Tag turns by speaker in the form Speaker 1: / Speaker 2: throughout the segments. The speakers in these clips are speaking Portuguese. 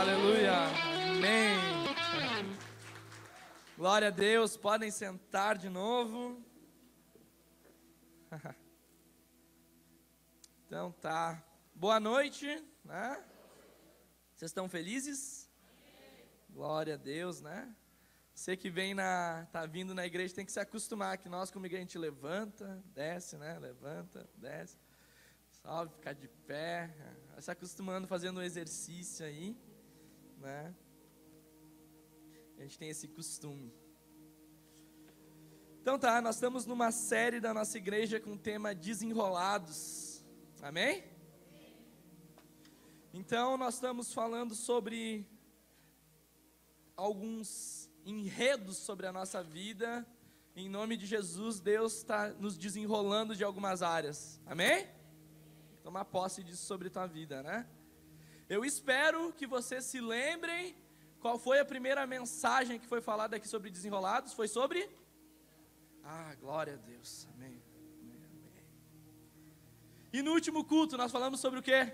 Speaker 1: Aleluia. Amém. Glória a Deus. Podem sentar de novo. Então tá. Boa noite, né? Vocês estão felizes? Glória a Deus, né? Você que vem na, tá vindo na igreja tem que se acostumar que nós como igreja a gente levanta, desce, né? Levanta, desce. Salve, ficar de pé, se acostumando fazendo um exercício aí, né? A gente tem esse costume. Então tá, nós estamos numa série da nossa igreja com o tema Desenrolados. Amém? Então, nós estamos falando sobre alguns enredos sobre a nossa vida. Em nome de Jesus, Deus está nos desenrolando de algumas áreas. Amém? Tomar posse disso sobre tua vida, né? Eu espero que vocês se lembrem qual foi a primeira mensagem que foi falada aqui sobre desenrolados. Foi sobre? Ah, glória a Deus. Amém. E no último culto nós falamos sobre o quê?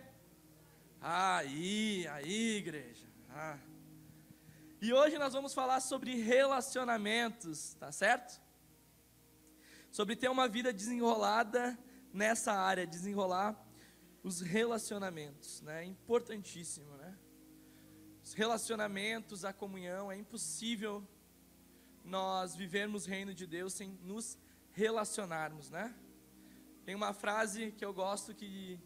Speaker 1: Aí, aí, igreja. Ah. E hoje nós vamos falar sobre relacionamentos, tá certo? Sobre ter uma vida desenrolada nessa área, desenrolar os relacionamentos, né? É importantíssimo, né? Os relacionamentos, a comunhão, é impossível nós vivermos o reino de Deus sem nos relacionarmos, né? Tem uma frase que eu gosto que,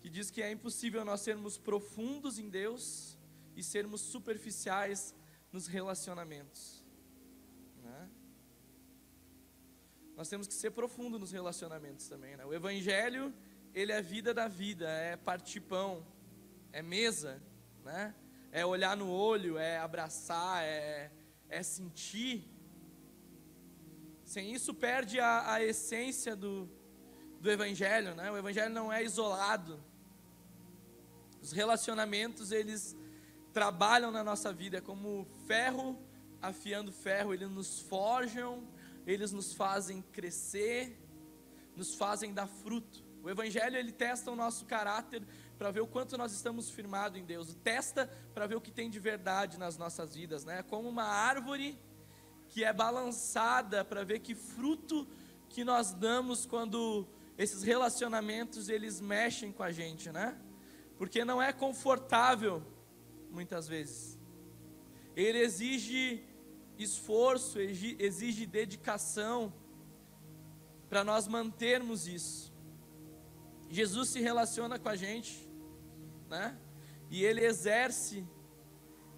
Speaker 1: que diz que é impossível nós sermos profundos em Deus e sermos superficiais nos relacionamentos. Né? Nós temos que ser profundo nos relacionamentos também. Né? O Evangelho, ele é vida da vida, é partir pão, é mesa, né? é olhar no olho, é abraçar, é, é sentir sem isso perde a, a essência do, do Evangelho, né? O Evangelho não é isolado. Os relacionamentos, eles trabalham na nossa vida como ferro afiando ferro, eles nos forjam, eles nos fazem crescer, nos fazem dar fruto. O Evangelho, ele testa o nosso caráter para ver o quanto nós estamos firmados em Deus, testa para ver o que tem de verdade nas nossas vidas, né? Como uma árvore que é balançada para ver que fruto que nós damos quando esses relacionamentos eles mexem com a gente, né? Porque não é confortável muitas vezes. Ele exige esforço, exige dedicação para nós mantermos isso. Jesus se relaciona com a gente, né? E ele exerce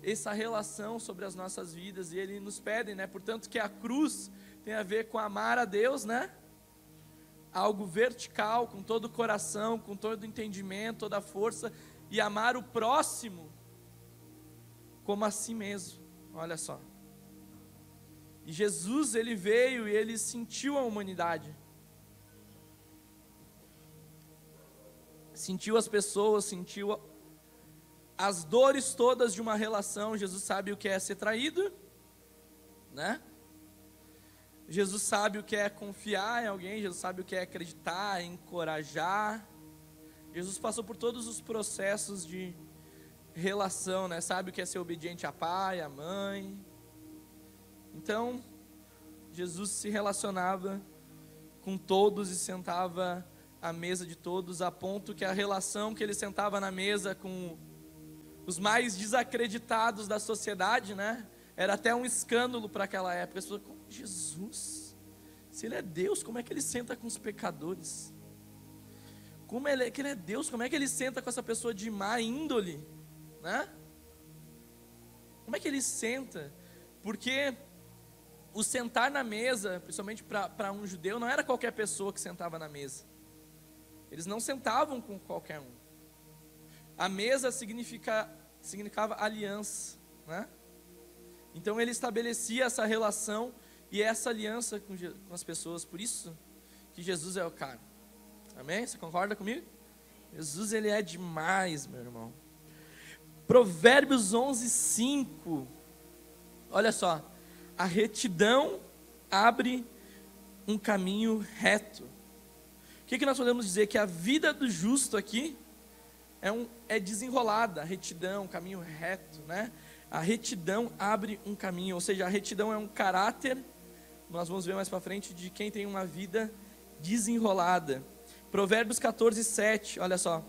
Speaker 1: essa relação sobre as nossas vidas e ele nos pede, né? Portanto, que a cruz tem a ver com amar a Deus, né? Algo vertical, com todo o coração, com todo o entendimento, toda a força e amar o próximo como a si mesmo. Olha só. E Jesus, ele veio e ele sentiu a humanidade. Sentiu as pessoas, sentiu as dores todas de uma relação, Jesus sabe o que é ser traído, né? Jesus sabe o que é confiar em alguém, Jesus sabe o que é acreditar, encorajar. Jesus passou por todos os processos de relação, né? Sabe o que é ser obediente a pai, a mãe. Então, Jesus se relacionava com todos e sentava à mesa de todos, a ponto que a relação que ele sentava na mesa com os mais desacreditados da sociedade, né? Era até um escândalo para aquela época. As pessoas, Jesus, se ele é Deus, como é que ele senta com os pecadores? Como ele, é, que ele é Deus, como é que ele senta com essa pessoa de má índole, né? Como é que ele senta? Porque o sentar na mesa, principalmente para um judeu, não era qualquer pessoa que sentava na mesa. Eles não sentavam com qualquer um. A mesa significa, significava aliança, né? Então ele estabelecia essa relação e essa aliança com, com as pessoas. Por isso que Jesus é o cara. Amém? Você concorda comigo? Jesus ele é demais, meu irmão. Provérbios 11, 5. Olha só. A retidão abre um caminho reto. O que, que nós podemos dizer? Que a vida do justo aqui é, um, é desenrolada, a retidão, caminho reto, né? A retidão abre um caminho, ou seja, a retidão é um caráter, nós vamos ver mais para frente, de quem tem uma vida desenrolada. Provérbios 14, 7, olha só.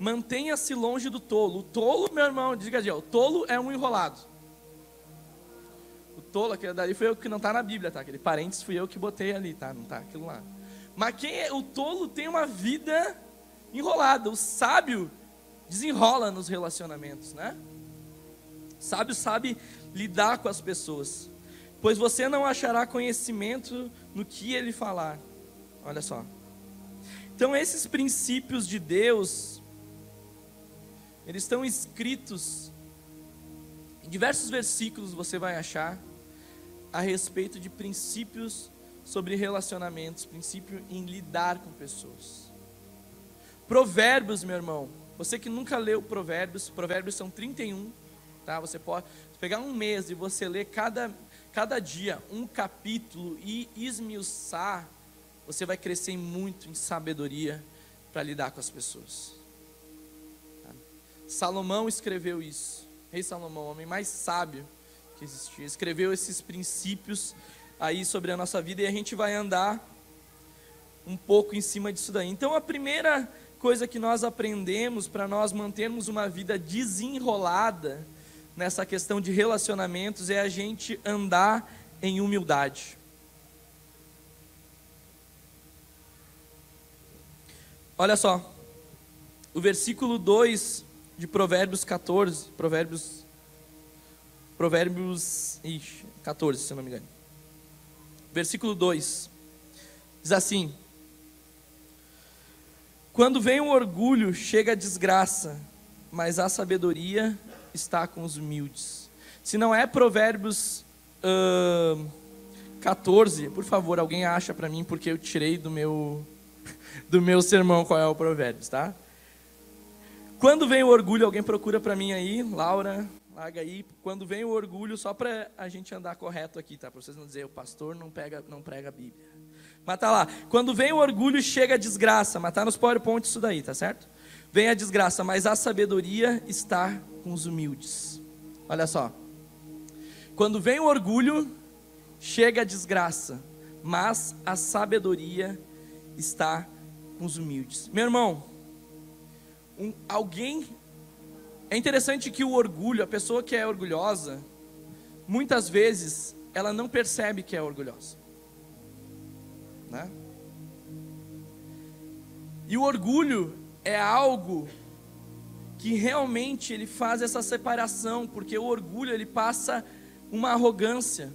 Speaker 1: Mantenha-se longe do tolo. O tolo, meu irmão, diga de o tolo é um enrolado. O tolo, aquele dali foi eu que não está na Bíblia, tá? Aquele parênteses fui eu que botei ali, tá? Não tá aquilo lá. Mas quem é, o tolo tem uma vida enrolada. O sábio desenrola nos relacionamentos, né? O sábio sabe lidar com as pessoas. Pois você não achará conhecimento no que ele falar. Olha só. Então esses princípios de Deus eles estão escritos em diversos versículos você vai achar a respeito de princípios sobre relacionamentos, princípio em lidar com pessoas. Provérbios, meu irmão. Você que nunca leu Provérbios, Provérbios são 31, tá? Você pode pegar um mês e você ler cada, cada dia um capítulo e esmiuçar, você vai crescer muito em sabedoria para lidar com as pessoas. Tá? Salomão escreveu isso. Rei Salomão, o homem mais sábio que existia, escreveu esses princípios aí sobre a nossa vida e a gente vai andar um pouco em cima disso daí. Então a primeira coisa que nós aprendemos para nós mantermos uma vida desenrolada nessa questão de relacionamentos é a gente andar em humildade. Olha só, o versículo 2 de Provérbios 14, Provérbios Provérbios ixi, 14, se eu não me engano. Versículo 2 diz assim: quando vem o orgulho, chega a desgraça, mas a sabedoria está com os humildes. Se não é Provérbios uh, 14, por favor, alguém acha para mim, porque eu tirei do meu, do meu sermão qual é o Provérbios, tá? Quando vem o orgulho, alguém procura para mim aí, Laura, larga aí. Quando vem o orgulho, só para a gente andar correto aqui, tá? Para vocês não dizerem, o pastor não, pega, não prega a Bíblia. Mas tá lá. Quando vem o orgulho, chega a desgraça. Mas tá nos PowerPoint isso daí, tá certo? Vem a desgraça, mas a sabedoria está com os humildes. Olha só. Quando vem o orgulho, chega a desgraça, mas a sabedoria está com os humildes. Meu irmão, um, alguém. É interessante que o orgulho, a pessoa que é orgulhosa, muitas vezes ela não percebe que é orgulhosa. Né? E o orgulho é algo que realmente ele faz essa separação, porque o orgulho ele passa uma arrogância.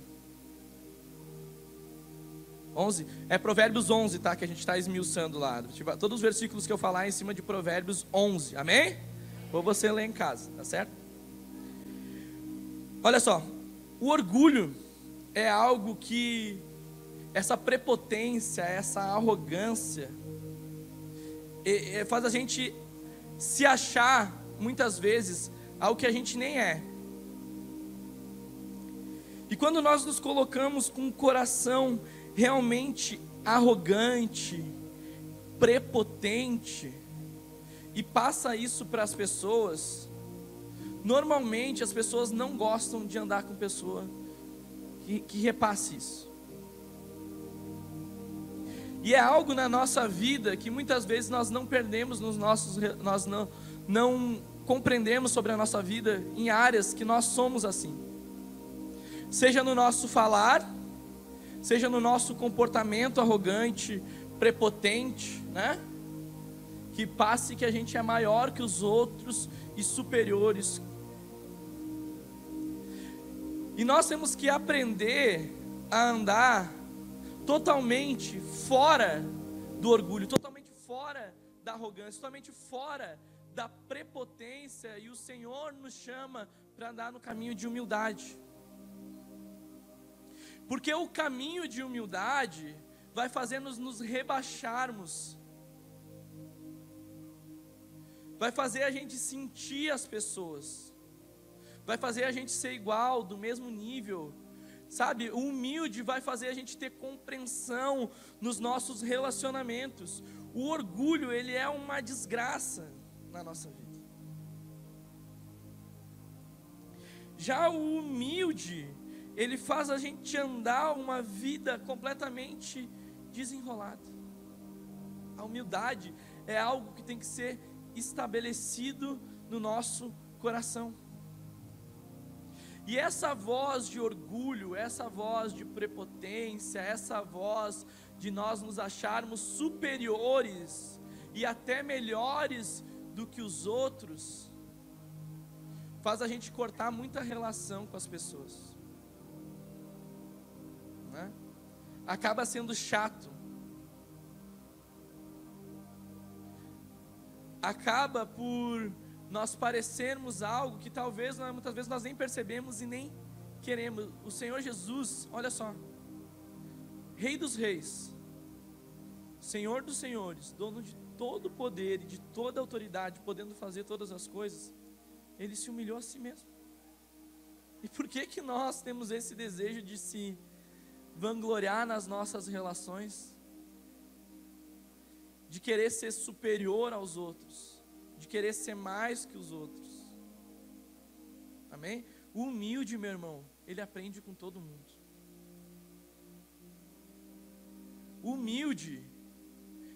Speaker 1: 11, é Provérbios 11, tá? Que a gente está esmiuçando lá. Tipo, todos os versículos que eu falar é em cima de Provérbios 11, amém? Ou você lê em casa, tá certo? Olha só, o orgulho é algo que essa prepotência, essa arrogância, e, e faz a gente se achar, muitas vezes, algo que a gente nem é. E quando nós nos colocamos com um coração realmente arrogante, prepotente, e passa isso para as pessoas, normalmente as pessoas não gostam de andar com pessoa que, que repasse isso. E é algo na nossa vida que muitas vezes nós não perdemos nos nossos, nós não, não compreendemos sobre a nossa vida em áreas que nós somos assim. Seja no nosso falar, seja no nosso comportamento arrogante, prepotente, né? Que passe que a gente é maior que os outros e superiores. E nós temos que aprender a andar totalmente fora do orgulho, totalmente fora da arrogância, totalmente fora da prepotência, e o Senhor nos chama para andar no caminho de humildade. Porque o caminho de humildade vai fazer-nos nos rebaixarmos. Vai fazer a gente sentir as pessoas. Vai fazer a gente ser igual, do mesmo nível Sabe, o humilde vai fazer a gente ter compreensão nos nossos relacionamentos. O orgulho, ele é uma desgraça. na nossa vida. Já o humilde, ele faz a gente andar uma vida completamente desenrolada. A humildade é algo que tem que ser estabelecido no nosso coração. E essa voz de orgulho, essa voz de prepotência, essa voz de nós nos acharmos superiores e até melhores do que os outros, faz a gente cortar muita relação com as pessoas. Né? Acaba sendo chato. Acaba por nós parecermos algo que talvez muitas vezes nós nem percebemos e nem queremos. O Senhor Jesus, olha só, Rei dos Reis, Senhor dos Senhores, dono de todo o poder e de toda a autoridade, podendo fazer todas as coisas, ele se humilhou a si mesmo. E por que que nós temos esse desejo de se vangloriar nas nossas relações? De querer ser superior aos outros? de querer ser mais que os outros. Amém? O humilde, meu irmão, ele aprende com todo mundo. O humilde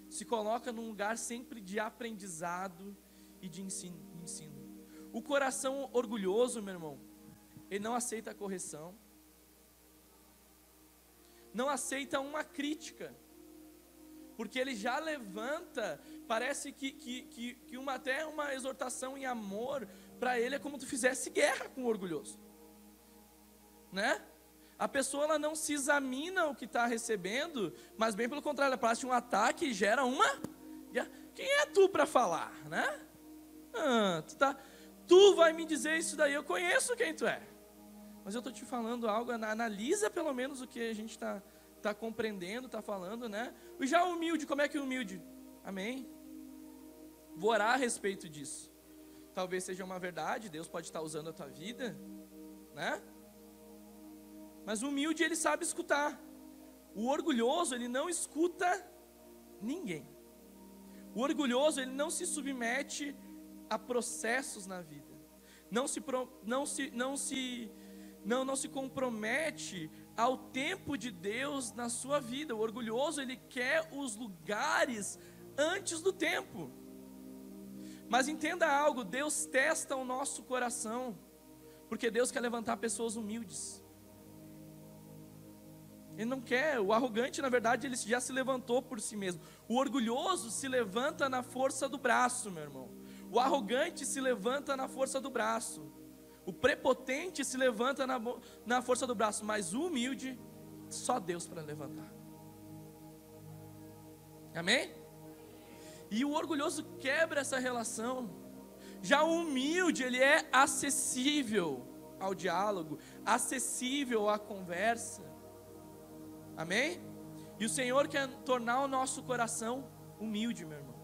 Speaker 1: se coloca num lugar sempre de aprendizado e de ensino. O coração orgulhoso, meu irmão, ele não aceita a correção, não aceita uma crítica porque ele já levanta, parece que, que, que, que uma, até uma exortação em amor, para ele é como se fizesse guerra com o orgulhoso, né? A pessoa ela não se examina o que está recebendo, mas bem pelo contrário, ela passa um ataque e gera uma. Quem é tu para falar, né? Ah, tu, tá, tu vai me dizer isso daí, eu conheço quem tu é. Mas eu estou te falando algo, analisa pelo menos o que a gente está está compreendendo, está falando, né? E já humilde, como é que é humilde? Amém? Vou orar a respeito disso. Talvez seja uma verdade, Deus pode estar usando a tua vida, né? Mas o humilde, ele sabe escutar. O orgulhoso, ele não escuta ninguém. O orgulhoso, ele não se submete a processos na vida. Não se, não se, não se, não, não se compromete ao tempo de Deus na sua vida. O orgulhoso, ele quer os lugares antes do tempo. Mas entenda algo, Deus testa o nosso coração, porque Deus quer levantar pessoas humildes. Ele não quer, o arrogante, na verdade, ele já se levantou por si mesmo. O orgulhoso se levanta na força do braço, meu irmão. O arrogante se levanta na força do braço. O prepotente se levanta na, na força do braço, mas o humilde, só Deus para levantar. Amém? E o orgulhoso quebra essa relação. Já o humilde, ele é acessível ao diálogo, acessível à conversa. Amém? E o Senhor quer tornar o nosso coração humilde, meu irmão.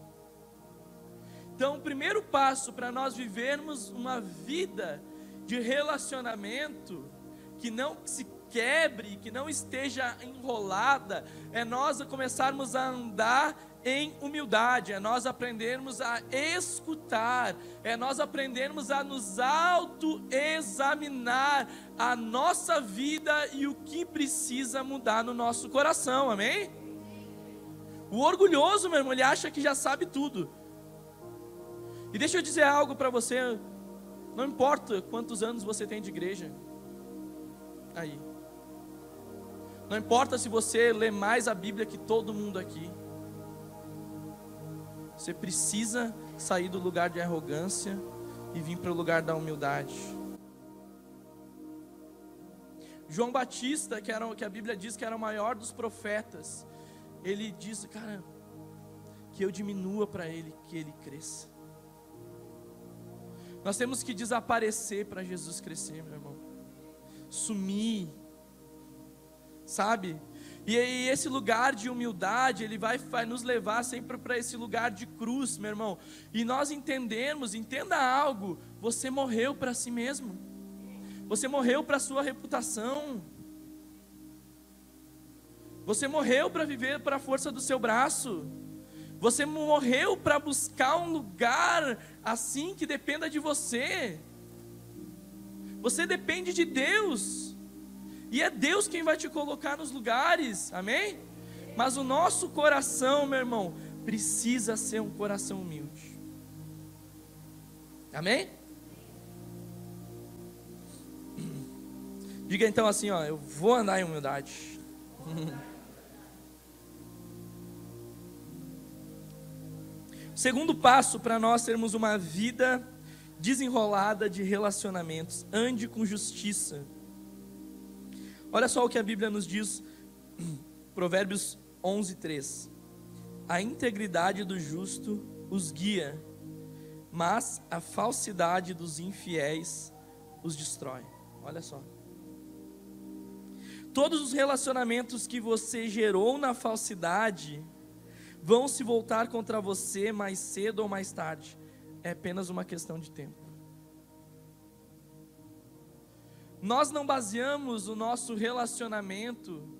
Speaker 1: Então, o primeiro passo para nós vivermos uma vida de relacionamento que não se quebre, que não esteja enrolada, é nós começarmos a andar em humildade, é nós aprendermos a escutar, é nós aprendermos a nos autoexaminar a nossa vida e o que precisa mudar no nosso coração, amém? O orgulhoso, meu irmão, ele acha que já sabe tudo. E deixa eu dizer algo para você, não importa quantos anos você tem de igreja. Aí. Não importa se você lê mais a Bíblia que todo mundo aqui. Você precisa sair do lugar de arrogância e vir para o lugar da humildade. João Batista, que, era, que a Bíblia diz que era o maior dos profetas, ele diz, cara, que eu diminua para ele, que ele cresça. Nós temos que desaparecer para Jesus crescer, meu irmão. Sumir. Sabe? E aí, esse lugar de humildade, ele vai, vai nos levar sempre para esse lugar de cruz, meu irmão. E nós entendemos, entenda algo: você morreu para si mesmo, você morreu para a sua reputação, você morreu para viver para a força do seu braço. Você morreu para buscar um lugar assim que dependa de você. Você depende de Deus. E é Deus quem vai te colocar nos lugares. Amém? Mas o nosso coração, meu irmão, precisa ser um coração humilde. Amém? Diga então assim, ó, eu vou andar em humildade. Segundo passo para nós termos uma vida desenrolada de relacionamentos, ande com justiça. Olha só o que a Bíblia nos diz, Provérbios 11, 3. A integridade do justo os guia, mas a falsidade dos infiéis os destrói. Olha só. Todos os relacionamentos que você gerou na falsidade vão se voltar contra você mais cedo ou mais tarde. É apenas uma questão de tempo. Nós não baseamos o nosso relacionamento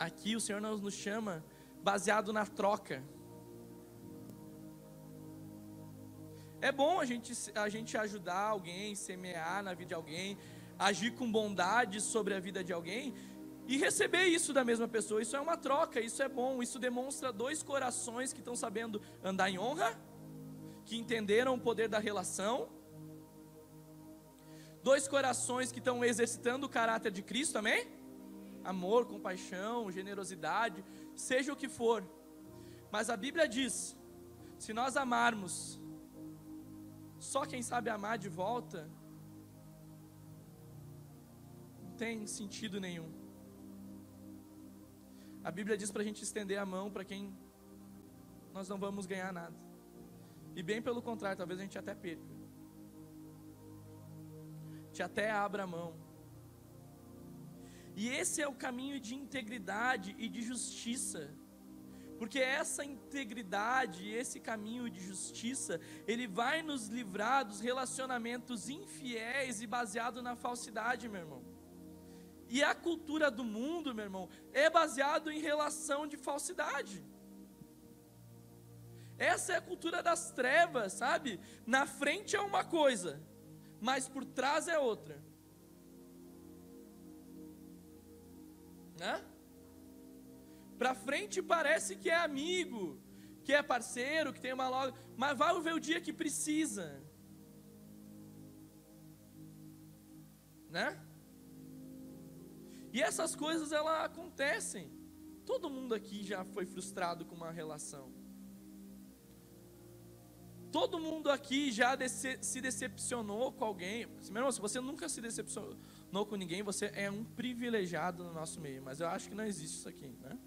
Speaker 1: Aqui o Senhor nos chama baseado na troca. É bom a gente, a gente ajudar alguém, semear na vida de alguém, agir com bondade sobre a vida de alguém e receber isso da mesma pessoa. Isso é uma troca, isso é bom. Isso demonstra dois corações que estão sabendo andar em honra, que entenderam o poder da relação. Dois corações que estão exercitando o caráter de Cristo, amém? amor, compaixão, generosidade, seja o que for. Mas a Bíblia diz: se nós amarmos, só quem sabe amar de volta, não tem sentido nenhum. A Bíblia diz para a gente estender a mão para quem nós não vamos ganhar nada. E bem pelo contrário, talvez a gente até perca. A gente até abra a mão. E esse é o caminho de integridade e de justiça. Porque essa integridade, esse caminho de justiça, ele vai nos livrar dos relacionamentos infiéis e baseado na falsidade, meu irmão. E a cultura do mundo, meu irmão, é baseado em relação de falsidade. Essa é a cultura das trevas, sabe? Na frente é uma coisa, mas por trás é outra. né? Para frente parece que é amigo, que é parceiro, que tem uma loja, mas vai ver o dia que precisa, né? E essas coisas elas acontecem. Todo mundo aqui já foi frustrado com uma relação. Todo mundo aqui já se decepcionou com alguém. Meu irmão, se você nunca se decepcionou, com ninguém, você é um privilegiado no nosso meio. Mas eu acho que não existe isso aqui, né?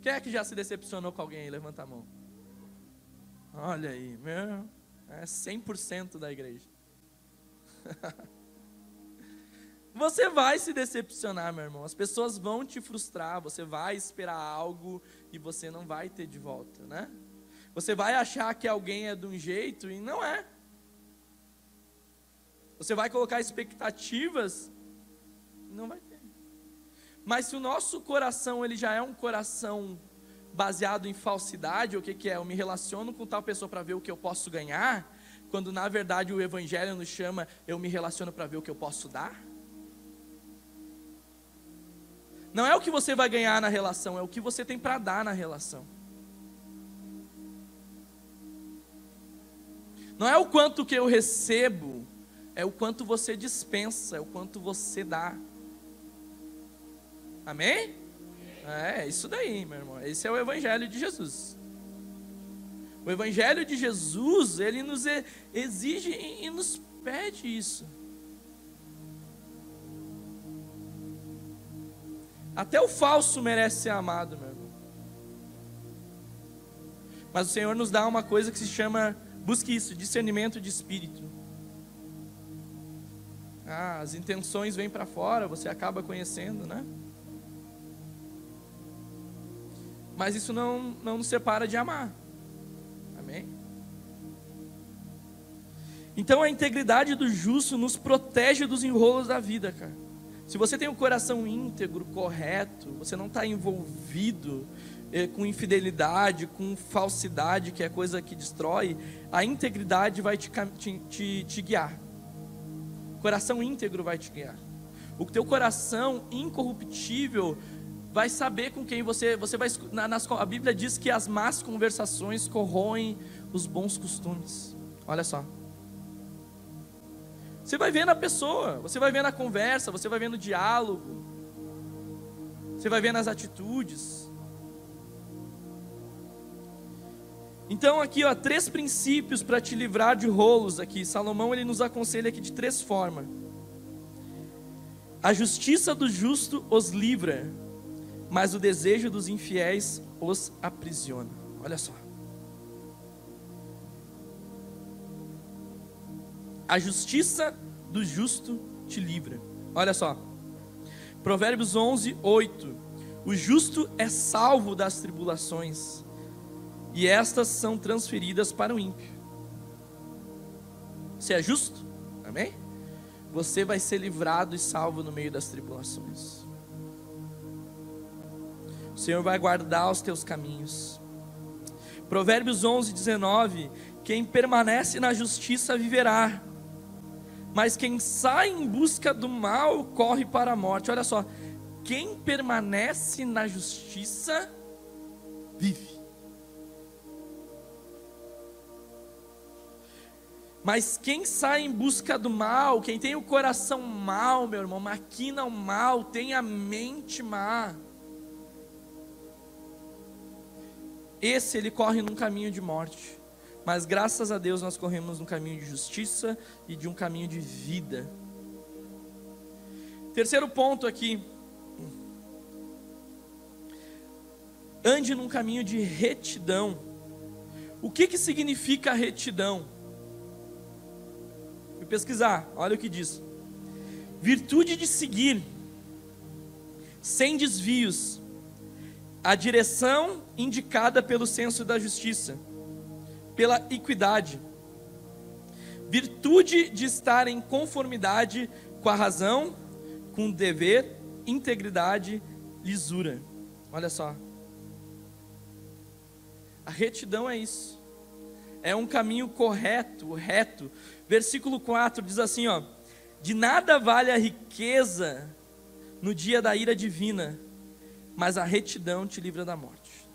Speaker 1: Quem é que já se decepcionou com alguém? Levanta a mão. Olha aí, meu, é 100% da igreja. você vai se decepcionar, meu irmão. As pessoas vão te frustrar, você vai esperar algo e você não vai ter de volta, né? Você vai achar que alguém é de um jeito e não é. Você vai colocar expectativas, não vai ter. Mas se o nosso coração ele já é um coração baseado em falsidade, o que, que é? Eu me relaciono com tal pessoa para ver o que eu posso ganhar, quando na verdade o Evangelho nos chama, eu me relaciono para ver o que eu posso dar. Não é o que você vai ganhar na relação, é o que você tem para dar na relação. Não é o quanto que eu recebo, é o quanto você dispensa, é o quanto você dá. Amém? É, isso daí, meu irmão. Esse é o Evangelho de Jesus. O Evangelho de Jesus, ele nos exige e nos pede isso. Até o falso merece ser amado, meu irmão. Mas o Senhor nos dá uma coisa que se chama, busque isso, discernimento de espírito. Ah, as intenções vêm para fora, você acaba conhecendo, né? Mas isso não, não nos separa de amar. Amém? Então a integridade do justo nos protege dos enrolos da vida, cara. Se você tem um coração íntegro, correto, você não está envolvido eh, com infidelidade, com falsidade, que é coisa que destrói, a integridade vai te, te, te, te guiar. O coração íntegro vai te guiar. O teu coração incorruptível vai saber com quem você você vai na, nas, a Bíblia diz que as más conversações corroem os bons costumes. Olha só. Você vai ver na pessoa, você vai ver na conversa, você vai ver no diálogo. Você vai ver nas atitudes. Então aqui, ó, três princípios para te livrar de rolos aqui. Salomão ele nos aconselha aqui de três formas. A justiça do justo os livra, mas o desejo dos infiéis os aprisiona. Olha só. A justiça do justo te livra. Olha só. Provérbios 11, 8. O justo é salvo das tribulações, e estas são transferidas para o ímpio. Você é justo? Amém? Você vai ser livrado e salvo no meio das tribulações. O Senhor vai guardar os teus caminhos. Provérbios 11, 19. Quem permanece na justiça viverá, mas quem sai em busca do mal corre para a morte. Olha só, quem permanece na justiça vive. Mas quem sai em busca do mal, quem tem o coração mal, meu irmão, maquina o mal, tem a mente má. Esse ele corre num caminho de morte. Mas graças a Deus nós corremos um caminho de justiça e de um caminho de vida. Terceiro ponto aqui. Ande num caminho de retidão. O que, que significa retidão? Fui pesquisar, olha o que diz. Virtude de seguir, sem desvios, a direção indicada pelo senso da justiça pela equidade. Virtude de estar em conformidade com a razão, com o dever, integridade, lisura. Olha só. A retidão é isso. É um caminho correto, reto. Versículo 4 diz assim, ó: De nada vale a riqueza no dia da ira divina, mas a retidão te livra da morte.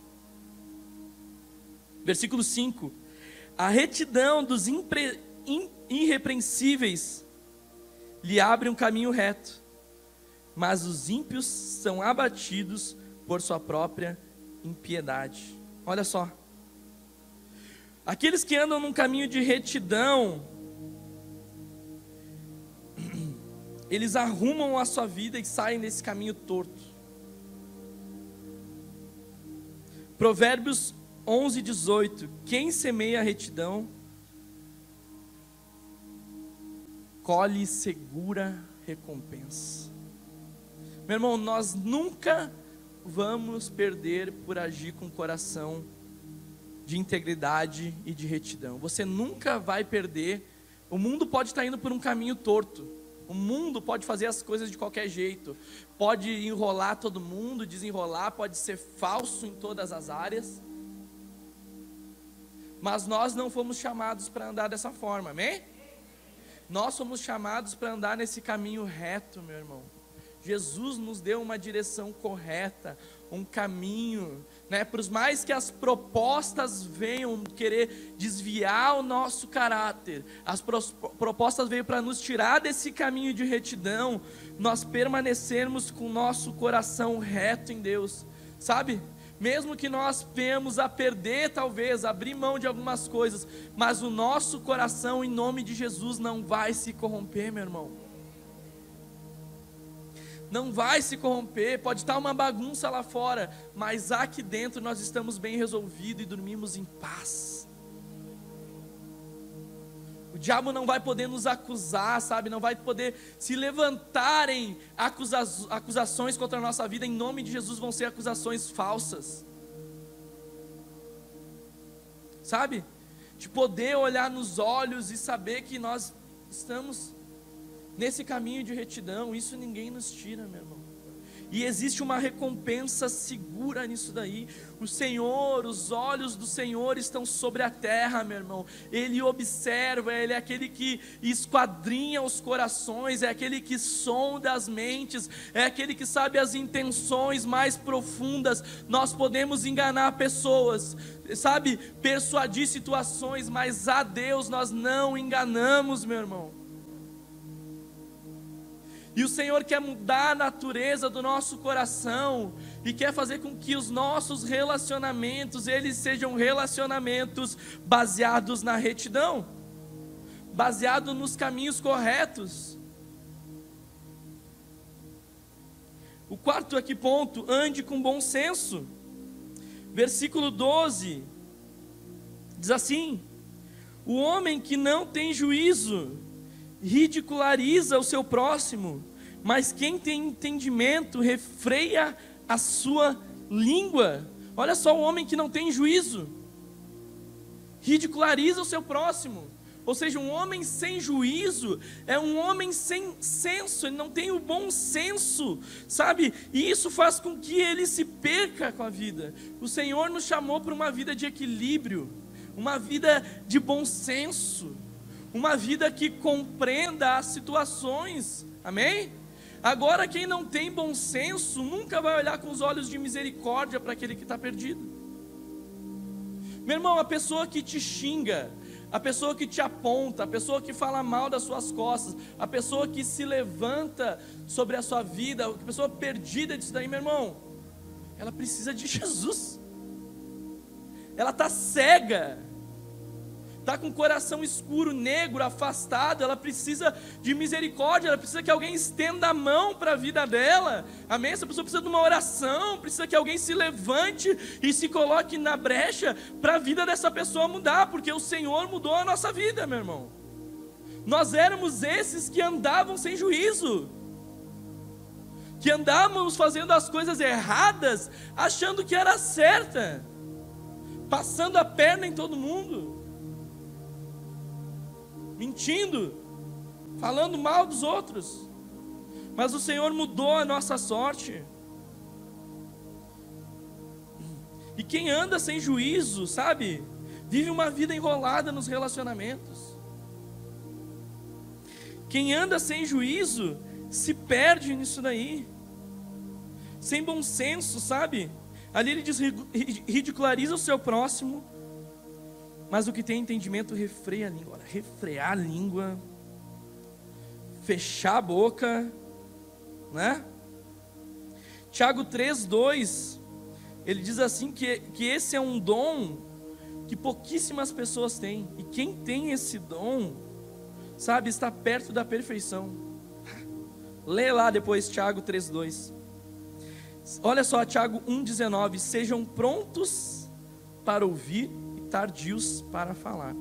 Speaker 1: Versículo 5: a retidão dos impre, in, irrepreensíveis lhe abre um caminho reto, mas os ímpios são abatidos por sua própria impiedade. Olha só. Aqueles que andam num caminho de retidão, eles arrumam a sua vida e saem desse caminho torto. Provérbios 11, 18. Quem semeia a retidão, colhe segura recompensa. Meu irmão, nós nunca vamos perder por agir com coração de integridade e de retidão. Você nunca vai perder. O mundo pode estar indo por um caminho torto. O mundo pode fazer as coisas de qualquer jeito. Pode enrolar todo mundo, desenrolar, pode ser falso em todas as áreas. Mas nós não fomos chamados para andar dessa forma, amém? Nós somos chamados para andar nesse caminho reto, meu irmão. Jesus nos deu uma direção correta, um caminho, né? Por mais que as propostas venham querer desviar o nosso caráter, as propostas veio para nos tirar desse caminho de retidão, nós permanecermos com o nosso coração reto em Deus, sabe? Mesmo que nós venhamos a perder, talvez, abrir mão de algumas coisas, mas o nosso coração, em nome de Jesus, não vai se corromper, meu irmão. Não vai se corromper, pode estar uma bagunça lá fora, mas aqui dentro nós estamos bem resolvidos e dormimos em paz. O diabo não vai poder nos acusar, sabe? Não vai poder se levantarem acusa acusações contra a nossa vida. Em nome de Jesus vão ser acusações falsas. Sabe? De poder olhar nos olhos e saber que nós estamos nesse caminho de retidão. Isso ninguém nos tira, meu irmão. E existe uma recompensa segura nisso daí. O Senhor, os olhos do Senhor estão sobre a terra, meu irmão. Ele observa, ele é aquele que esquadrinha os corações, é aquele que sonda as mentes, é aquele que sabe as intenções mais profundas. Nós podemos enganar pessoas, sabe, persuadir situações, mas a Deus nós não enganamos, meu irmão. E o Senhor quer mudar a natureza do nosso coração e quer fazer com que os nossos relacionamentos, eles sejam relacionamentos baseados na retidão, baseados nos caminhos corretos. O quarto aqui ponto, ande com bom senso. Versículo 12 diz assim: O homem que não tem juízo ridiculariza o seu próximo, mas quem tem entendimento refreia a sua língua. Olha só o homem que não tem juízo, ridiculariza o seu próximo. Ou seja, um homem sem juízo é um homem sem senso, ele não tem o bom senso, sabe? E isso faz com que ele se perca com a vida. O Senhor nos chamou para uma vida de equilíbrio, uma vida de bom senso uma vida que compreenda as situações, amém? Agora, quem não tem bom senso nunca vai olhar com os olhos de misericórdia para aquele que está perdido. Meu irmão, a pessoa que te xinga, a pessoa que te aponta, a pessoa que fala mal das suas costas, a pessoa que se levanta sobre a sua vida, a pessoa perdida disso daí, meu irmão, ela precisa de Jesus. Ela está cega está com o coração escuro, negro, afastado, ela precisa de misericórdia, ela precisa que alguém estenda a mão para a vida dela, amém? Essa pessoa precisa de uma oração, precisa que alguém se levante e se coloque na brecha para a vida dessa pessoa mudar, porque o Senhor mudou a nossa vida, meu irmão. Nós éramos esses que andavam sem juízo, que andávamos fazendo as coisas erradas, achando que era certa, passando a perna em todo mundo mentindo, falando mal dos outros. Mas o Senhor mudou a nossa sorte. E quem anda sem juízo, sabe, vive uma vida enrolada nos relacionamentos. Quem anda sem juízo se perde nisso daí. Sem bom senso, sabe? Ali ele diz, ridiculariza o seu próximo, mas o que tem entendimento refreia a língua. Refrear a língua, fechar a boca, né? Tiago 3,2, ele diz assim que, que esse é um dom que pouquíssimas pessoas têm. E quem tem esse dom, sabe, está perto da perfeição. Lê lá depois Tiago 3,2. Olha só, Tiago 1,19. Sejam prontos para ouvir tardios para falar.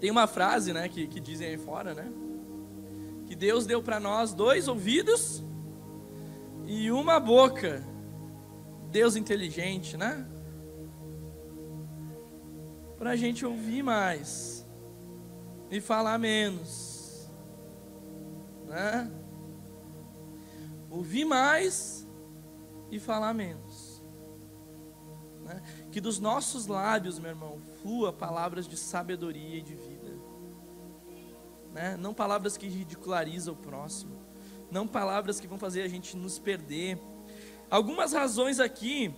Speaker 1: Tem uma frase, né, que, que dizem aí fora, né? Que Deus deu para nós dois ouvidos e uma boca. Deus inteligente, né? Para a gente ouvir mais e falar menos, né? Ouvir mais e falar menos. Né? Que dos nossos lábios, meu irmão, flua palavras de sabedoria e de vida. Né? Não palavras que ridicularizam o próximo. Não palavras que vão fazer a gente nos perder. Algumas razões aqui,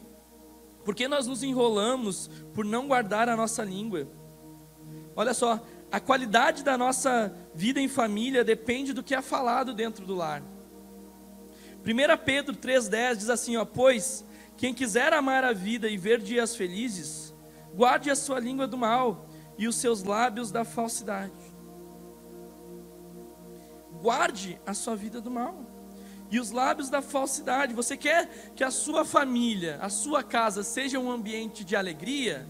Speaker 1: porque nós nos enrolamos por não guardar a nossa língua. Olha só, a qualidade da nossa vida em família depende do que é falado dentro do lar. 1 Pedro 3,10 diz assim: ó, Pois quem quiser amar a vida e ver dias felizes, guarde a sua língua do mal e os seus lábios da falsidade. Guarde a sua vida do mal e os lábios da falsidade. Você quer que a sua família, a sua casa seja um ambiente de alegria,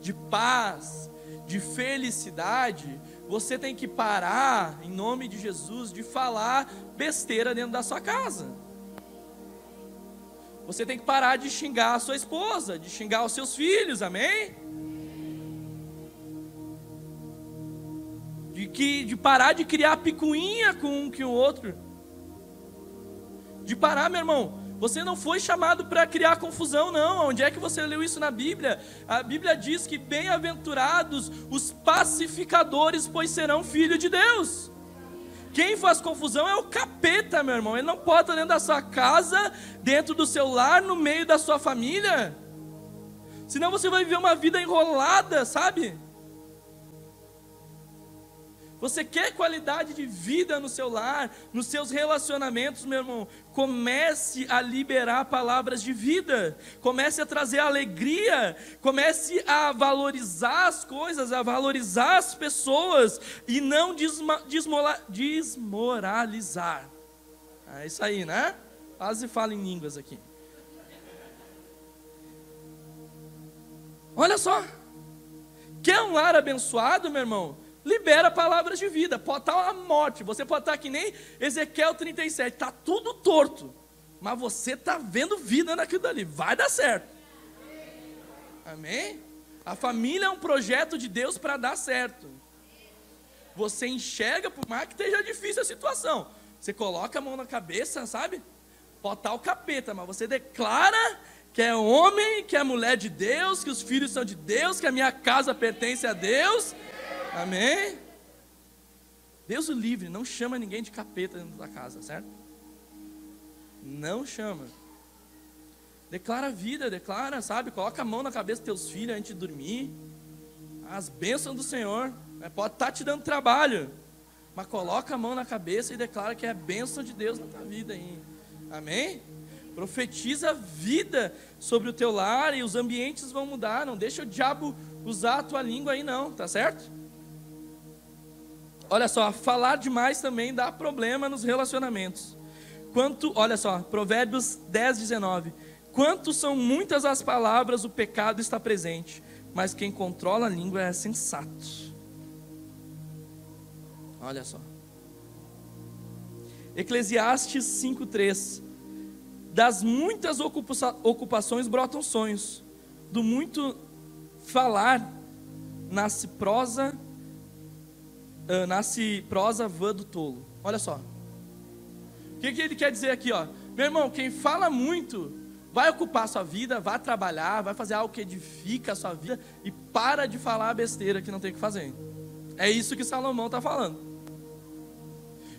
Speaker 1: de paz, de felicidade? Você tem que parar, em nome de Jesus, de falar besteira dentro da sua casa. Você tem que parar de xingar a sua esposa, de xingar os seus filhos, amém? de, que, de parar de criar picuinha com um que o outro. De parar, meu irmão. Você não foi chamado para criar confusão, não. Onde é que você leu isso na Bíblia? A Bíblia diz que bem-aventurados os pacificadores, pois serão filhos de Deus. Quem faz confusão é o capeta, meu irmão. Ele não pode estar dentro da sua casa, dentro do seu lar, no meio da sua família. Senão você vai viver uma vida enrolada, sabe? Você quer qualidade de vida no seu lar, nos seus relacionamentos, meu irmão? Comece a liberar palavras de vida, comece a trazer alegria, comece a valorizar as coisas, a valorizar as pessoas e não desma, desmola, desmoralizar. É isso aí, né? Quase fala em línguas aqui. Olha só. Quer um lar abençoado, meu irmão? Libera palavras de vida. Pode estar uma morte. Você pode estar que nem Ezequiel 37. Está tudo torto. Mas você está vendo vida naquilo ali. Vai dar certo. Amém? A família é um projeto de Deus para dar certo. Você enxerga, por mais que esteja difícil a situação. Você coloca a mão na cabeça, sabe? Pode estar o capeta, mas você declara que é homem, que é mulher de Deus, que os filhos são de Deus, que a minha casa pertence a Deus Amém? Deus o livre, não chama ninguém de capeta dentro da casa, certo? Não chama. Declara a vida, declara, sabe? Coloca a mão na cabeça dos teus filhos antes de dormir. As bênçãos do Senhor. Né? Pode estar tá te dando trabalho. Mas coloca a mão na cabeça e declara que é a bênção de Deus na tua vida aí. Amém? Profetiza vida sobre o teu lar e os ambientes vão mudar. Não deixa o diabo usar a tua língua aí, não, tá certo? Olha só, falar demais também dá problema nos relacionamentos. Quanto, olha só, Provérbios 10, 19. Quanto são muitas as palavras, o pecado está presente, mas quem controla a língua é sensato. Olha só. Eclesiastes 5:3. Das muitas ocupações brotam sonhos, do muito falar nasce prosa uh, nasce prosa vã do tolo. Olha só. O que, que ele quer dizer aqui, ó? Meu irmão, quem fala muito vai ocupar sua vida, vai trabalhar, vai fazer algo que edifica a sua vida e para de falar besteira que não tem que fazer. É isso que Salomão está falando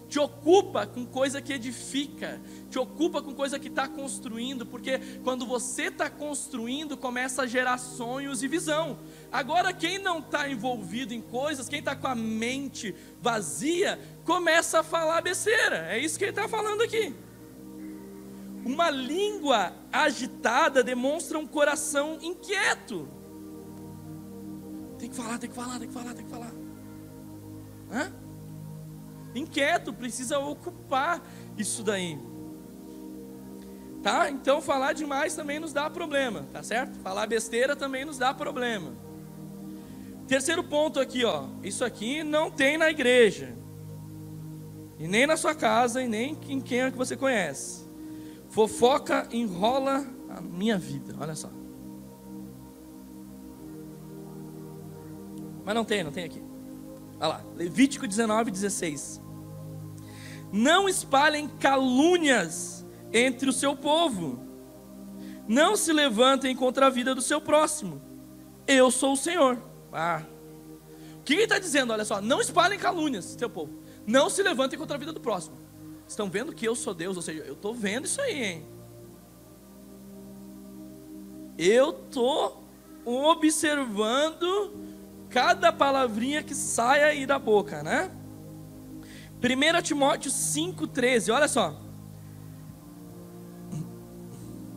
Speaker 1: te ocupa com coisa que edifica, te ocupa com coisa que está construindo, porque quando você está construindo, começa a gerar sonhos e visão. Agora, quem não está envolvido em coisas, quem está com a mente vazia, começa a falar besteira. É isso que ele está falando aqui. Uma língua agitada demonstra um coração inquieto. Tem que falar, tem que falar, tem que falar, tem que falar. Hã? inquieto, precisa ocupar isso daí. Tá? Então falar demais também nos dá problema, tá certo? Falar besteira também nos dá problema. Terceiro ponto aqui, ó. Isso aqui não tem na igreja. E nem na sua casa, e nem em quem é que você conhece. Fofoca enrola a minha vida. Olha só. Mas não tem, não tem aqui. Olha lá, Levítico 19, 16. Não espalhem calúnias entre o seu povo. Não se levantem contra a vida do seu próximo. Eu sou o Senhor. Ah. O que ele está dizendo? Olha só, não espalhem calúnias, seu povo. Não se levantem contra a vida do próximo. Estão vendo que eu sou Deus, ou seja, eu estou vendo isso aí, hein? Eu estou observando cada palavrinha que sai aí da boca, né? 1 Timóteo 5,13, olha só.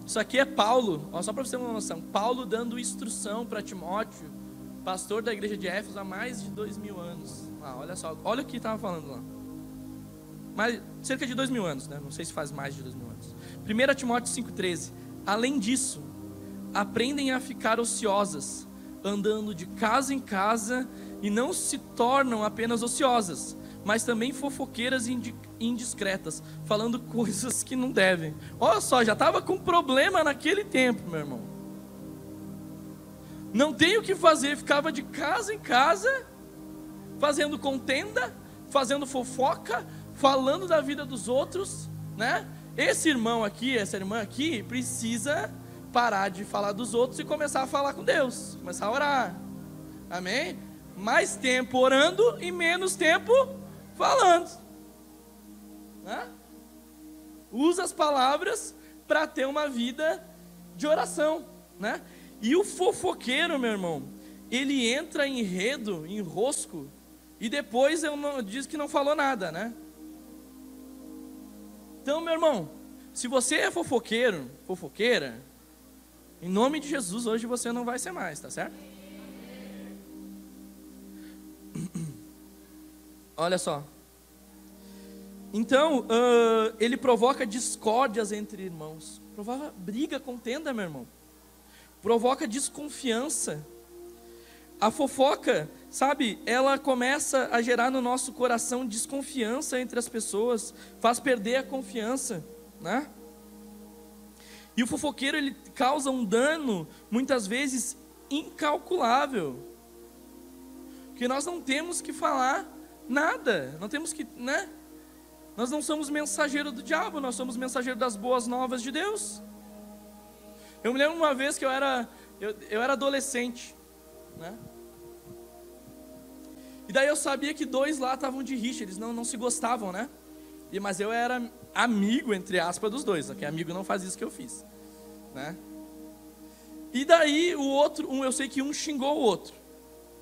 Speaker 1: Isso aqui é Paulo, ó, só para você ter uma noção. Paulo dando instrução para Timóteo, pastor da igreja de Éfeso há mais de dois mil anos. Ah, olha só, olha o que estava falando lá. Mais, cerca de dois mil anos, né? Não sei se faz mais de dois mil anos. 1 Timóteo 5,13. Além disso, aprendem a ficar ociosas andando de casa em casa e não se tornam apenas ociosas, mas também fofoqueiras e indiscretas, falando coisas que não devem. Olha só, já estava com problema naquele tempo, meu irmão. Não tem o que fazer, ficava de casa em casa, fazendo contenda, fazendo fofoca, falando da vida dos outros, né? Esse irmão aqui, essa irmã aqui, precisa parar de falar dos outros e começar a falar com Deus, começar a orar. Amém? Mais tempo orando e menos tempo falando. Né? Usa as palavras para ter uma vida de oração, né? E o fofoqueiro, meu irmão, ele entra em enredo, em rosco, e depois eu não, diz que não falou nada, né? Então, meu irmão, se você é fofoqueiro, fofoqueira, em nome de Jesus, hoje você não vai ser mais, tá certo? Olha só. Então, uh, ele provoca discórdias entre irmãos. Provoca briga, contenda, meu irmão. Provoca desconfiança. A fofoca, sabe, ela começa a gerar no nosso coração desconfiança entre as pessoas, faz perder a confiança, né? E o fofoqueiro ele causa um dano muitas vezes incalculável. Que nós não temos que falar nada, não temos que, né? Nós não somos mensageiro do diabo, nós somos mensageiro das boas novas de Deus. Eu me lembro uma vez que eu era eu, eu era adolescente, né? E daí eu sabia que dois lá estavam de rixa, eles não, não se gostavam, né? E, mas eu era amigo, entre aspas, dos dois, que amigo não faz isso que eu fiz, né? E daí o outro, um, eu sei que um xingou o outro.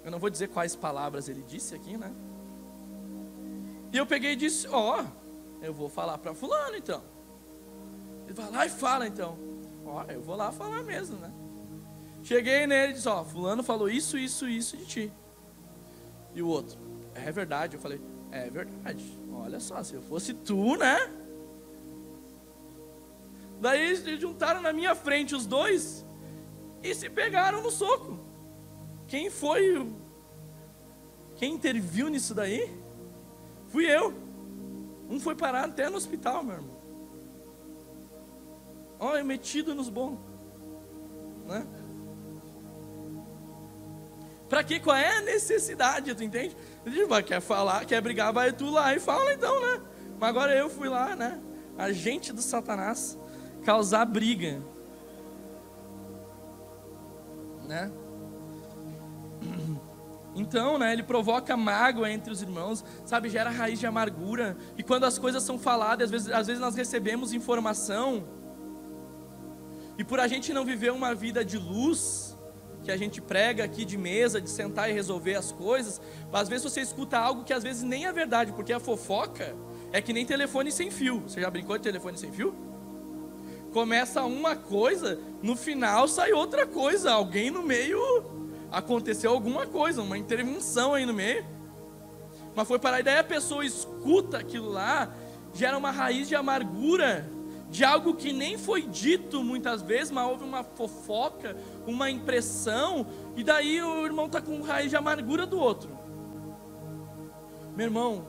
Speaker 1: Eu não vou dizer quais palavras ele disse aqui, né? E eu peguei e disse: Ó, oh, eu vou falar para Fulano então. Ele vai lá e fala então. Ó, oh, eu vou lá falar mesmo, né? Cheguei nele e disse: Ó, oh, Fulano falou isso, isso, isso de ti. E o outro: É verdade. Eu falei: É verdade. Olha só, se eu fosse tu, né? Daí eles juntaram na minha frente os dois e se pegaram no soco. Quem foi quem interviu nisso daí? Fui eu. Um foi parar até no hospital, meu irmão. Olha, metido nos bons. Né? Para que? Qual é a necessidade, tu entende? Quer falar, quer brigar, vai tu lá e fala então, né? Mas agora eu fui lá, né? Agente do Satanás, causar briga. Né? Então, né, ele provoca mágoa entre os irmãos, sabe, gera raiz de amargura. E quando as coisas são faladas, às vezes, às vezes nós recebemos informação, e por a gente não viver uma vida de luz, que a gente prega aqui de mesa, de sentar e resolver as coisas, às vezes você escuta algo que às vezes nem é verdade, porque a fofoca é que nem telefone sem fio. Você já brincou de telefone sem fio? Começa uma coisa, no final sai outra coisa, alguém no meio aconteceu alguma coisa, uma intervenção aí no meio. Mas foi para daí a pessoa escuta aquilo lá, gera uma raiz de amargura, de algo que nem foi dito muitas vezes, mas houve uma fofoca, uma impressão, e daí o irmão está com raiz de amargura do outro. Meu irmão,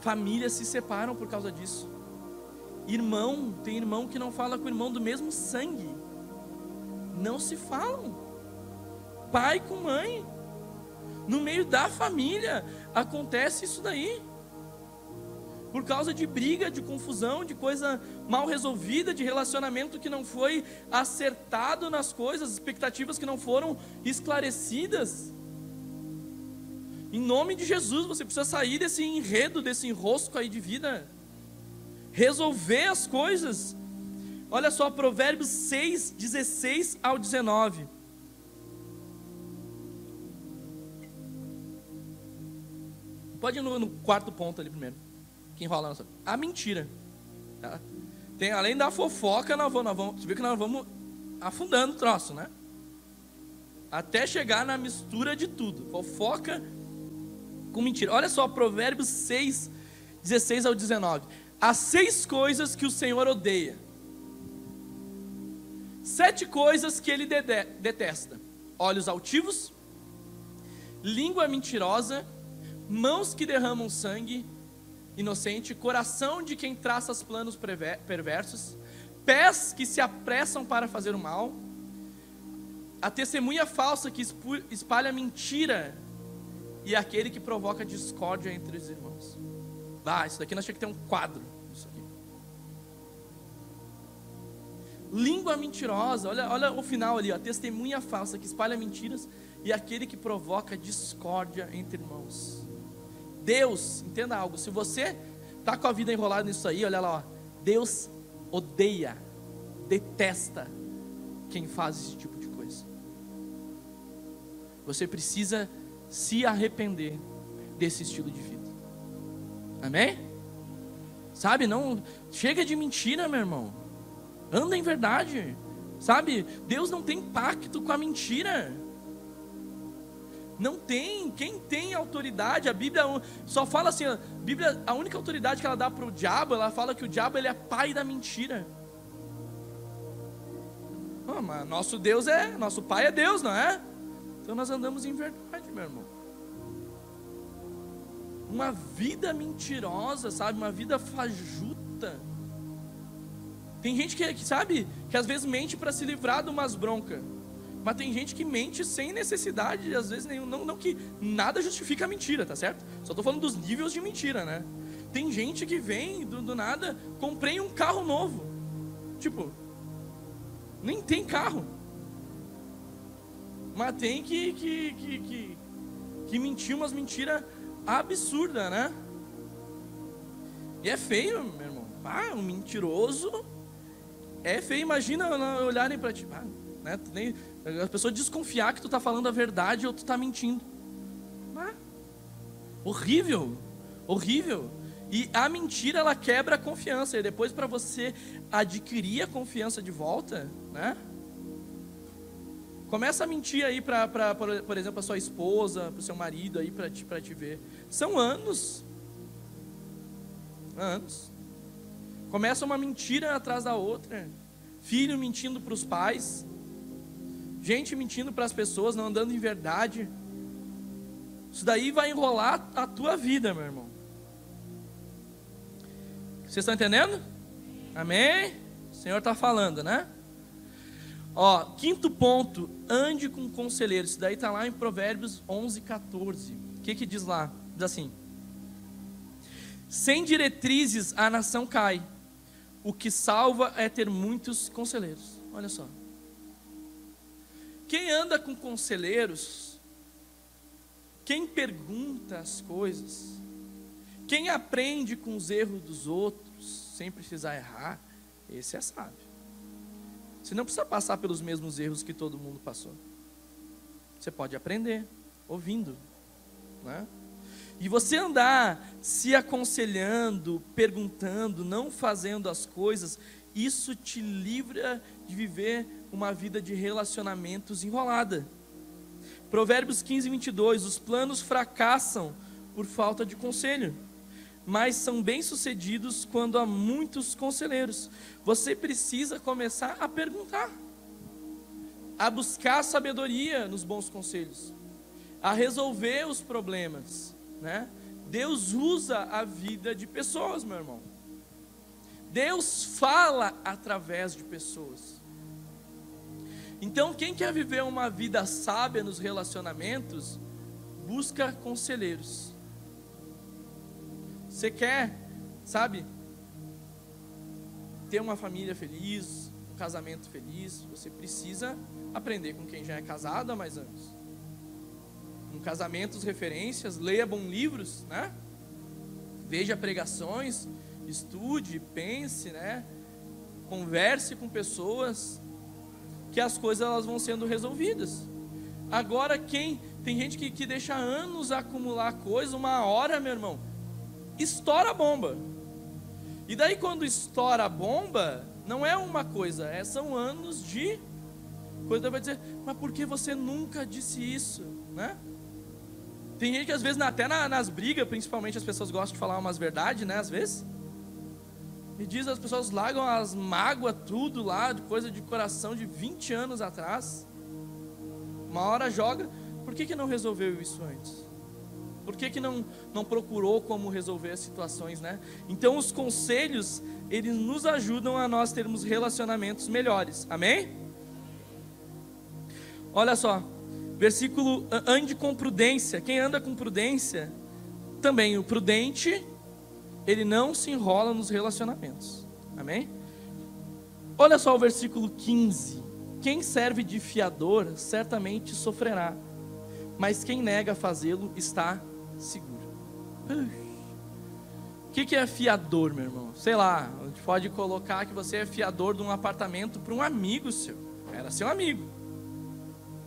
Speaker 1: famílias se separam por causa disso. Irmão, tem irmão que não fala com o irmão do mesmo sangue. Não se falam pai com mãe. No meio da família acontece isso daí. Por causa de briga, de confusão, de coisa mal resolvida, de relacionamento que não foi acertado nas coisas, expectativas que não foram esclarecidas. Em nome de Jesus, você precisa sair desse enredo, desse enrosco aí de vida. Resolver as coisas. Olha só, Provérbios 6, 16 ao 19. Pode ir no, no quarto ponto ali primeiro. Que enrola nossa. A mentira. Tá? Tem, além da fofoca, nós vamos, nós vamos. Você vê que nós vamos afundando o troço, né? Até chegar na mistura de tudo. Fofoca com mentira. Olha só, Provérbios 6, 16 ao 19. As seis coisas que o Senhor odeia. Sete coisas que ele detesta: olhos altivos, língua mentirosa, mãos que derramam sangue inocente, coração de quem traça os planos perversos, pés que se apressam para fazer o mal, a testemunha falsa que espalha mentira e aquele que provoca discórdia entre os irmãos. Ah, isso daqui nós tínhamos que ter um quadro. Isso aqui. Língua mentirosa, olha, olha o final ali, a testemunha falsa que espalha mentiras e aquele que provoca discórdia entre irmãos. Deus, entenda algo, se você está com a vida enrolada nisso aí, olha lá, ó, Deus odeia, detesta quem faz esse tipo de coisa. Você precisa se arrepender desse estilo de vida. Amém? Sabe, não chega de mentira, meu irmão. Anda em verdade. Sabe? Deus não tem pacto com a mentira. Não tem. Quem tem autoridade? A Bíblia só fala assim. A Bíblia, a única autoridade que ela dá para o diabo, ela fala que o diabo ele é pai da mentira. Oh, mas nosso Deus é, nosso pai é Deus, não é? Então nós andamos em verdade, meu irmão. Uma vida mentirosa, sabe? Uma vida fajuta. Tem gente que, que sabe, que às vezes mente para se livrar de umas broncas. Mas tem gente que mente sem necessidade, às vezes nenhum. Não, não que nada justifica a mentira, tá certo? Só estou falando dos níveis de mentira, né? Tem gente que vem do, do nada, comprei um carro novo. Tipo, nem tem carro. Mas tem que, que, que, que, que mentir umas mentiras absurdas, né? E é feio, meu irmão. Ah, um mentiroso é feio. Imagina olharem para ti. Ah, né? Nem, a pessoa desconfiar que tu está falando a verdade ou tu está mentindo. Ah, horrível, horrível. E a mentira ela quebra a confiança. E depois para você adquirir a confiança de volta, né? Começa a mentir aí para, por exemplo, a sua esposa, para o seu marido aí para te, te ver. São anos. Anos. Começa uma mentira atrás da outra. Filho mentindo para os pais. Gente mentindo para as pessoas, não andando em verdade. Isso daí vai enrolar a tua vida, meu irmão. Vocês estão entendendo? Amém? O Senhor está falando, né? Ó, quinto ponto, ande com conselheiros. Isso daí está lá em Provérbios 11, 14. O que que diz lá? Diz assim: Sem diretrizes a nação cai. O que salva é ter muitos conselheiros. Olha só. Quem anda com conselheiros, quem pergunta as coisas, quem aprende com os erros dos outros, sem precisar errar, esse é sábio. Você não precisa passar pelos mesmos erros que todo mundo passou. Você pode aprender ouvindo, né? E você andar se aconselhando, perguntando, não fazendo as coisas, isso te livra de viver uma vida de relacionamentos enrolada. Provérbios 15, 22. Os planos fracassam por falta de conselho mas são bem-sucedidos quando há muitos conselheiros. Você precisa começar a perguntar, a buscar sabedoria nos bons conselhos, a resolver os problemas, né? Deus usa a vida de pessoas, meu irmão. Deus fala através de pessoas. Então, quem quer viver uma vida sábia nos relacionamentos, busca conselheiros. Você quer, sabe, ter uma família feliz, um casamento feliz, você precisa aprender com quem já é casado há mais anos. Um casamento, referências, leia bons livros, né? Veja pregações, estude, pense, né? Converse com pessoas que as coisas elas vão sendo resolvidas. Agora quem tem gente que, que deixa anos acumular coisa, uma hora, meu irmão, estoura a bomba. E daí quando estoura a bomba, não é uma coisa, é, são anos de coisa vai dizer, mas por que você nunca disse isso, né? Tem gente que às vezes até nas brigas, principalmente as pessoas gostam de falar umas verdades, né, às vezes. E diz as pessoas largam as mágoas tudo lá, de coisa de coração de 20 anos atrás. Uma hora joga, por que, que não resolveu isso antes? Por que, que não, não procurou como resolver as situações, né? Então os conselhos, eles nos ajudam a nós termos relacionamentos melhores. Amém? Olha só, Versículo, ande com prudência. Quem anda com prudência, também o prudente, ele não se enrola nos relacionamentos. Amém? Olha só o versículo 15. Quem serve de fiador certamente sofrerá, mas quem nega fazê-lo está seguro. O que, que é fiador, meu irmão? Sei lá, a gente pode colocar que você é fiador de um apartamento para um amigo seu. Era seu amigo,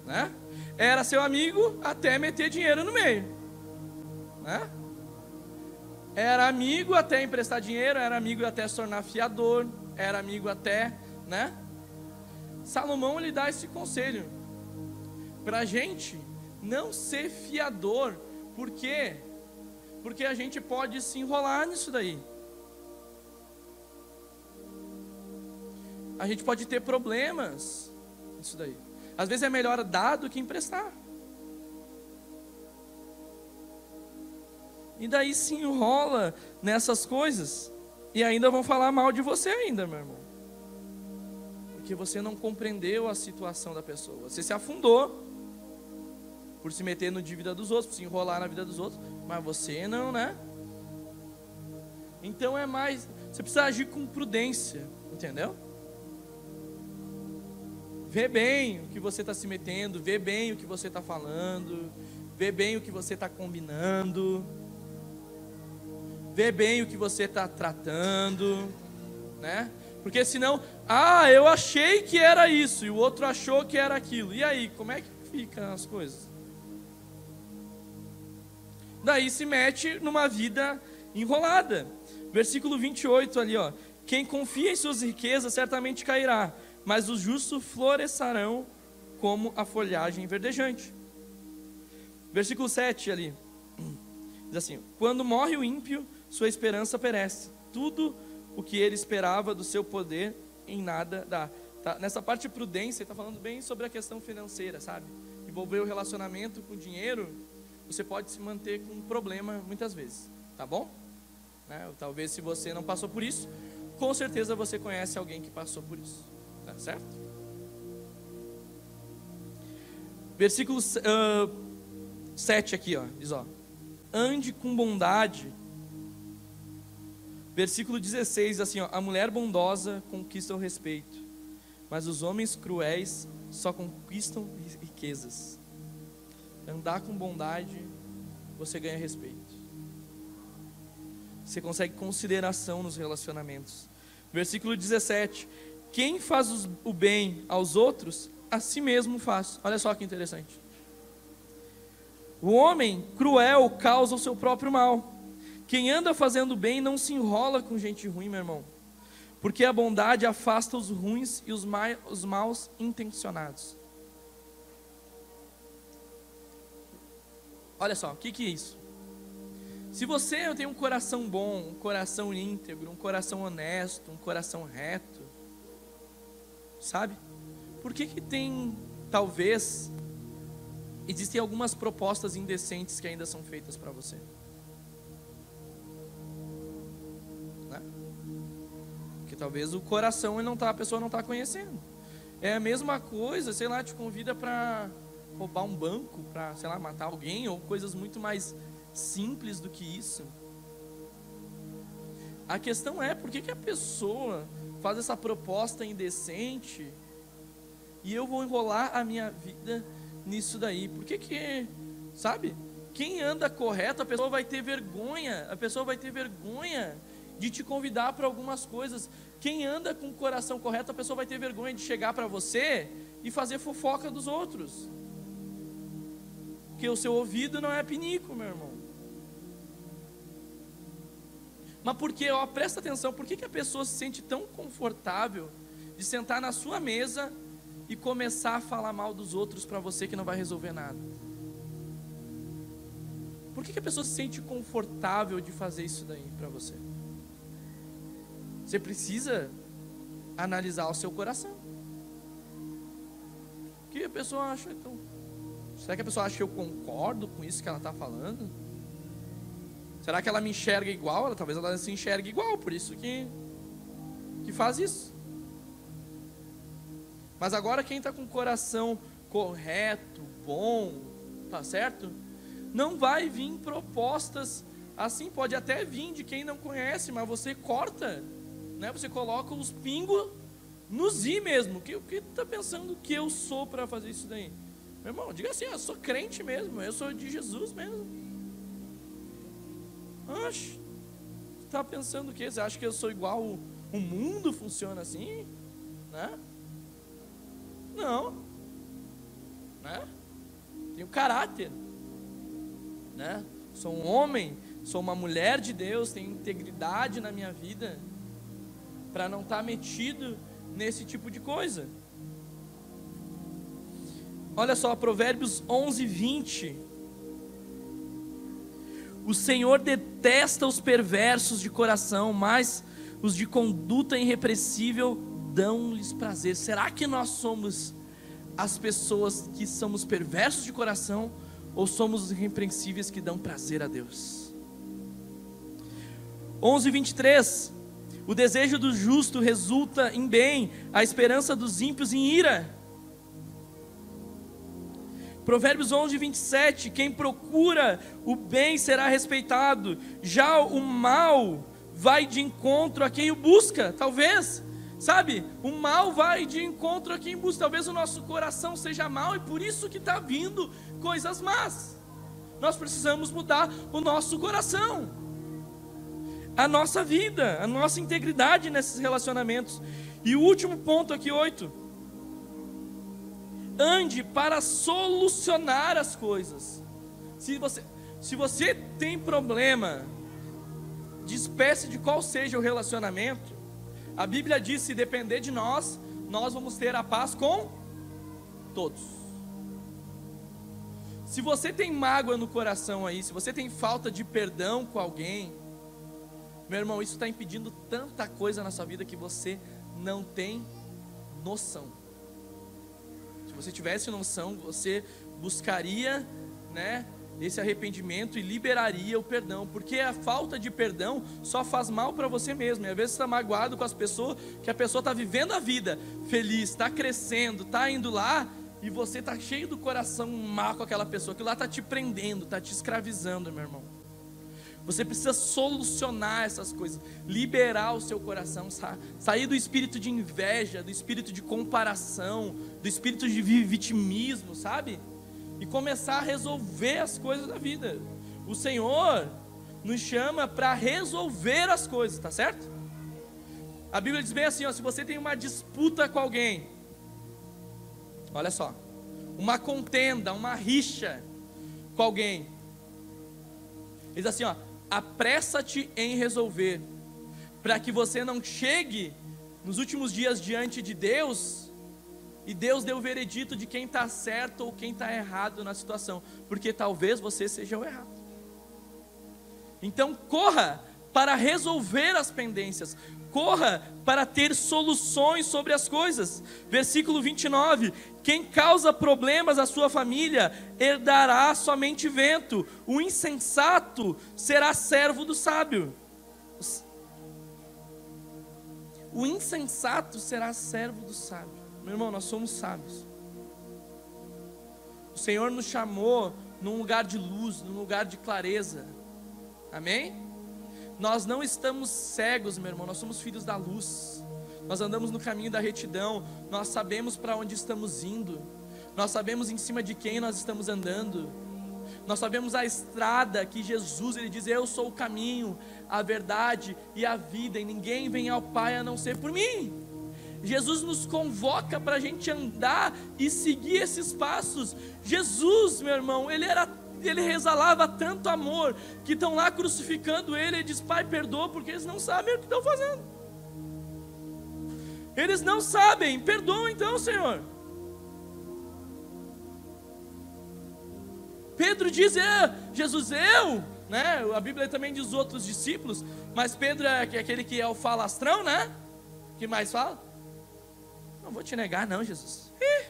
Speaker 1: né? Era seu amigo até meter dinheiro no meio, né? Era amigo até emprestar dinheiro, era amigo até se tornar fiador, era amigo até, né? Salomão lhe dá esse conselho para gente não ser fiador, por quê? Porque a gente pode se enrolar nisso daí. A gente pode ter problemas nisso daí. Às vezes é melhor dar do que emprestar. E daí se enrola nessas coisas. E ainda vão falar mal de você ainda, meu irmão. Porque você não compreendeu a situação da pessoa. Você se afundou por se meter no dívida dos outros, por se enrolar na vida dos outros, mas você não, né? Então é mais, você precisa agir com prudência, entendeu? Vê bem o que você está se metendo, vê bem o que você está falando, vê bem o que você está combinando, vê bem o que você está tratando, né? Porque senão, ah, eu achei que era isso e o outro achou que era aquilo. E aí, como é que ficam as coisas? daí se mete numa vida enrolada. Versículo 28 ali, ó. Quem confia em suas riquezas certamente cairá, mas os justos florescerão como a folhagem verdejante. Versículo 7 ali. Diz assim: Quando morre o ímpio, sua esperança perece. Tudo o que ele esperava do seu poder em nada dá. Tá, nessa parte de prudência, ele está falando bem sobre a questão financeira, sabe? Envolver o relacionamento com o dinheiro você pode se manter com um problema muitas vezes, tá bom? Né? Talvez se você não passou por isso, com certeza você conhece alguém que passou por isso, tá certo? Versículo uh, 7 aqui, ó, diz ó, ande com bondade. Versículo 16, assim, ó, a mulher bondosa conquista o respeito, mas os homens cruéis só conquistam riquezas andar com bondade, você ganha respeito. Você consegue consideração nos relacionamentos. Versículo 17: Quem faz o bem aos outros, a si mesmo faz. Olha só que interessante. O homem cruel causa o seu próprio mal. Quem anda fazendo bem não se enrola com gente ruim, meu irmão. Porque a bondade afasta os ruins e os, ma os maus intencionados. Olha só, o que, que é isso? Se você tem um coração bom, um coração íntegro, um coração honesto, um coração reto, sabe? Por que, que tem, talvez, existem algumas propostas indecentes que ainda são feitas para você? Talvez o coração não tá, a pessoa não está conhecendo. É a mesma coisa, sei lá, te convida para roubar um banco, para, sei lá, matar alguém, ou coisas muito mais simples do que isso. A questão é por que, que a pessoa faz essa proposta indecente e eu vou enrolar a minha vida nisso daí? Por que que, sabe? Quem anda correto, a pessoa vai ter vergonha, a pessoa vai ter vergonha de te convidar para algumas coisas. Quem anda com o coração correto, a pessoa vai ter vergonha de chegar para você e fazer fofoca dos outros. Porque o seu ouvido não é pinico, meu irmão. Mas por que, ó, presta atenção, por que, que a pessoa se sente tão confortável de sentar na sua mesa e começar a falar mal dos outros para você que não vai resolver nada? Por que, que a pessoa se sente confortável de fazer isso daí para você? Você precisa analisar o seu coração. O que a pessoa acha então? Será que a pessoa acha que eu concordo com isso que ela está falando? Será que ela me enxerga igual? Talvez ela se enxergue igual, por isso que, que faz isso. Mas agora quem está com o coração correto, bom, tá certo? Não vai vir propostas assim, pode até vir de quem não conhece, mas você corta, né? Você coloca os pingos nos i mesmo. O que, que tá pensando que eu sou para fazer isso daí? Meu irmão, diga assim, eu sou crente mesmo, eu sou de Jesus mesmo. Oxe, está pensando o quê? Você acha que eu sou igual o, o mundo funciona assim? Né? Não. Né? Tenho caráter. Né? Sou um homem, sou uma mulher de Deus, tenho integridade na minha vida para não estar tá metido nesse tipo de coisa. Olha só, Provérbios 11, 20. O Senhor detesta os perversos de coração, mas os de conduta irrepressível dão-lhes prazer. Será que nós somos as pessoas que somos perversos de coração ou somos os irrepreensíveis que dão prazer a Deus? 11, 23. O desejo do justo resulta em bem, a esperança dos ímpios em ira. Provérbios 11, 27. Quem procura o bem será respeitado, já o mal vai de encontro a quem o busca. Talvez, sabe, o mal vai de encontro a quem busca. Talvez o nosso coração seja mal e por isso que está vindo coisas más. Nós precisamos mudar o nosso coração, a nossa vida, a nossa integridade nesses relacionamentos. E o último ponto aqui, oito ande para solucionar as coisas. Se você, se você tem problema, de espécie de qual seja o relacionamento, a Bíblia diz: se depender de nós, nós vamos ter a paz com todos. Se você tem mágoa no coração aí, se você tem falta de perdão com alguém, meu irmão, isso está impedindo tanta coisa na sua vida que você não tem noção você tivesse noção, você buscaria, né, esse arrependimento e liberaria o perdão, porque a falta de perdão só faz mal para você mesmo. E às vezes você está magoado com as pessoas, que a pessoa está vivendo a vida feliz, está crescendo, está indo lá, e você está cheio do coração mal com aquela pessoa, que lá está te prendendo, está te escravizando, meu irmão. Você precisa solucionar essas coisas, liberar o seu coração, sair do espírito de inveja, do espírito de comparação, do espírito de vitimismo, sabe? E começar a resolver as coisas da vida. O Senhor nos chama para resolver as coisas, tá certo? A Bíblia diz bem assim: ó, se você tem uma disputa com alguém, olha só, uma contenda, uma rixa com alguém, diz assim: ó, apressa-te em resolver, para que você não chegue nos últimos dias diante de Deus e Deus dê o veredito de quem está certo ou quem está errado na situação, porque talvez você seja o errado. Então corra para resolver as pendências, corra para ter soluções sobre as coisas. Versículo 29: Quem causa problemas à sua família herdará somente vento, o insensato será servo do sábio. O insensato será servo do sábio. Meu irmão, nós somos sábios. O Senhor nos chamou num lugar de luz, num lugar de clareza. Amém? Nós não estamos cegos, meu irmão, nós somos filhos da luz. Nós andamos no caminho da retidão, nós sabemos para onde estamos indo. Nós sabemos em cima de quem nós estamos andando. Nós sabemos a estrada que Jesus ele diz: "Eu sou o caminho, a verdade e a vida, e ninguém vem ao Pai a não ser por mim". Jesus nos convoca para a gente andar e seguir esses passos. Jesus, meu irmão, ele era ele exalava tanto amor que estão lá crucificando ele e diz: Pai, perdoa, porque eles não sabem o que estão fazendo. Eles não sabem, perdoa então, Senhor. Pedro diz: é, Jesus, eu, né? A Bíblia também diz outros discípulos, mas Pedro é aquele que é o falastrão, né? Que mais fala? Não vou te negar, não, Jesus. Ih.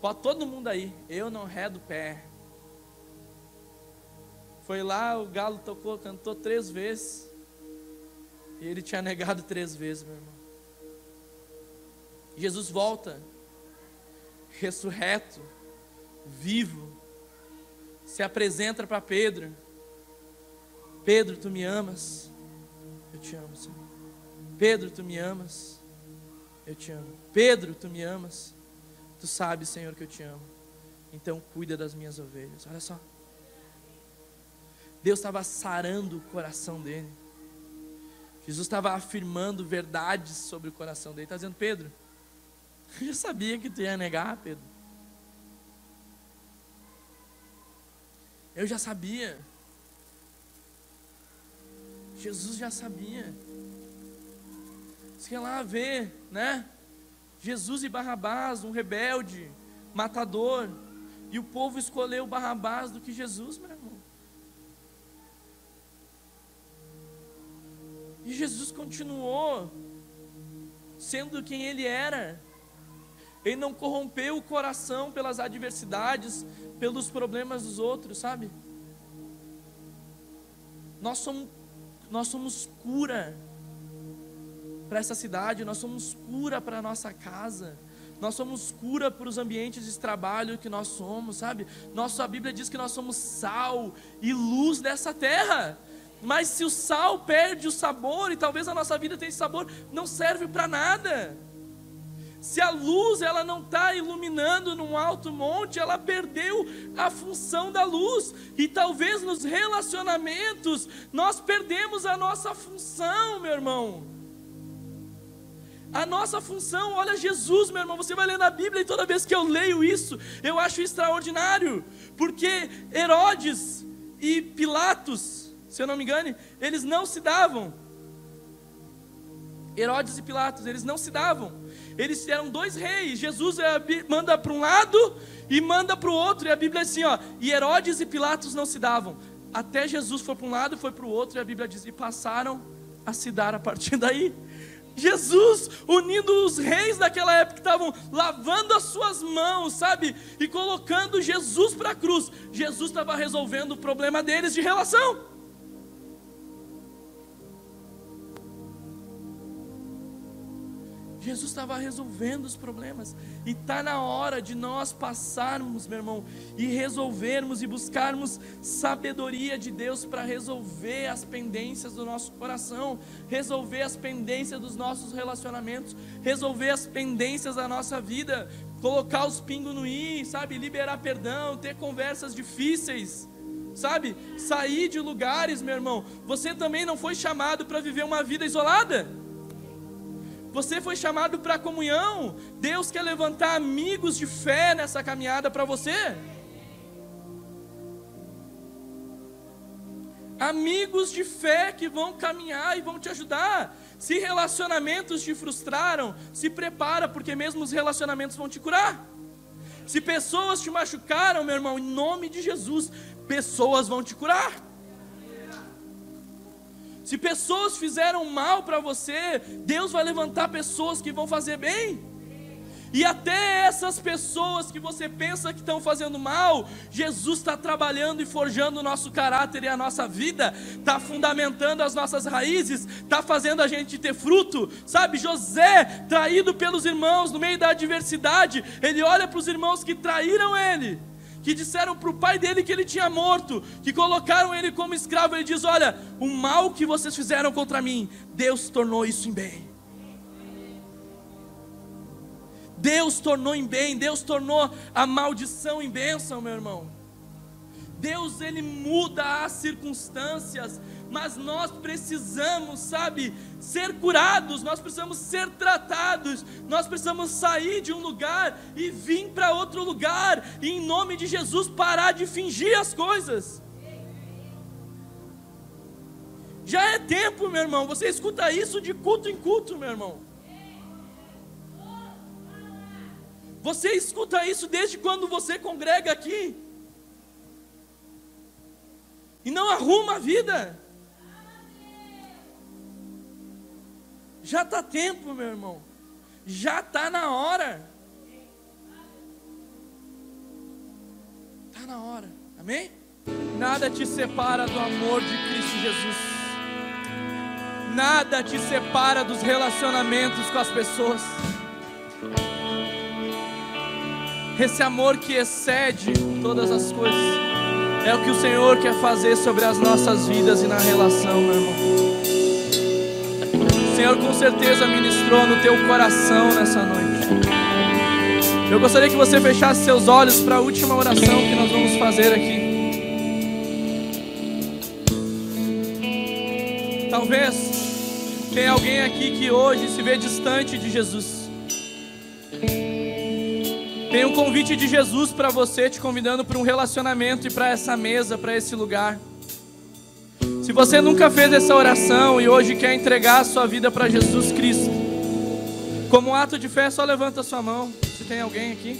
Speaker 1: Pode todo mundo aí, eu não redo pé. Foi lá, o galo tocou, cantou três vezes. E ele tinha negado três vezes, meu irmão. Jesus volta, ressurreto, vivo, se apresenta para Pedro. Pedro, tu me amas? Eu te amo, Senhor. Pedro, tu me amas? Eu te amo. Pedro, tu me amas? Tu sabes, Senhor, que eu te amo. Então cuida das minhas ovelhas. Olha só. Deus estava sarando o coração dele. Jesus estava afirmando verdades sobre o coração dele. Está dizendo, Pedro, eu já sabia que tu ia negar, Pedro. Eu já sabia. Jesus já sabia. Você lá ver, né? Jesus e Barrabás, um rebelde, matador. E o povo escolheu Barrabás do que Jesus, meu irmão. E Jesus continuou sendo quem ele era. Ele não corrompeu o coração pelas adversidades, pelos problemas dos outros, sabe? Nós somos, nós somos cura para essa cidade, nós somos cura para a nossa casa, nós somos cura para os ambientes de trabalho que nós somos, sabe? Nossa Bíblia diz que nós somos sal e luz dessa terra. Mas se o sal perde o sabor, e talvez a nossa vida tenha esse sabor, não serve para nada. Se a luz ela não está iluminando num alto monte, ela perdeu a função da luz. E talvez nos relacionamentos nós perdemos a nossa função, meu irmão. A nossa função, olha Jesus, meu irmão, você vai ler na Bíblia e toda vez que eu leio isso, eu acho extraordinário, porque Herodes e Pilatos, se eu não me engane, eles não se davam. Herodes e Pilatos, eles não se davam. Eles eram dois reis. Jesus é, manda para um lado e manda para o outro. E a Bíblia diz assim: ó, e Herodes e Pilatos não se davam. Até Jesus foi para um lado e foi para o outro. E a Bíblia diz: e passaram a se dar a partir daí. Jesus unindo os reis daquela época que estavam lavando as suas mãos, sabe? E colocando Jesus para a cruz. Jesus estava resolvendo o problema deles de relação. Jesus estava resolvendo os problemas. E está na hora de nós passarmos, meu irmão, e resolvermos e buscarmos sabedoria de Deus para resolver as pendências do nosso coração, resolver as pendências dos nossos relacionamentos, resolver as pendências da nossa vida, colocar os pingos no i, sabe? Liberar perdão, ter conversas difíceis sabe? Sair de lugares, meu irmão. Você também não foi chamado para viver uma vida isolada. Você foi chamado para comunhão. Deus quer levantar amigos de fé nessa caminhada para você. Amigos de fé que vão caminhar e vão te ajudar. Se relacionamentos te frustraram, se prepara, porque mesmo os relacionamentos vão te curar. Se pessoas te machucaram, meu irmão, em nome de Jesus, pessoas vão te curar. Se pessoas fizeram mal para você, Deus vai levantar pessoas que vão fazer bem. E até essas pessoas que você pensa que estão fazendo mal, Jesus está trabalhando e forjando o nosso caráter e a nossa vida, está fundamentando as nossas raízes, está fazendo a gente ter fruto. Sabe, José, traído pelos irmãos no meio da adversidade, ele olha para os irmãos que traíram ele que disseram para o pai dele que ele tinha morto, que colocaram ele como escravo. Ele diz: Olha, o mal que vocês fizeram contra mim, Deus tornou isso em bem. Deus tornou em bem, Deus tornou a maldição em bênção, meu irmão. Deus ele muda as circunstâncias, mas nós precisamos, sabe, ser curados, nós precisamos ser tratados, nós precisamos sair de um lugar e vir para outro lugar, e em nome de Jesus parar de fingir as coisas. Já é tempo, meu irmão, você escuta isso de culto em culto, meu irmão. Você escuta isso desde quando você congrega aqui. E não arruma a vida. Já está tempo, meu irmão. Já está na hora. Está na hora. Amém? Nada te separa do amor de Cristo Jesus. Nada te separa dos relacionamentos com as pessoas. Esse amor que excede todas as coisas. É o que o Senhor quer fazer sobre as nossas vidas e na relação, meu irmão. Senhor com certeza ministrou no teu coração nessa noite. Eu gostaria que você fechasse seus olhos para a última oração que nós vamos fazer aqui. Talvez tenha alguém aqui que hoje se vê distante de Jesus. Tem um convite de Jesus para você, te convidando para um relacionamento e para essa mesa, para esse lugar. Se você nunca fez essa oração e hoje quer entregar a sua vida para Jesus Cristo, como um ato de fé, só levanta a sua mão. Se tem alguém aqui.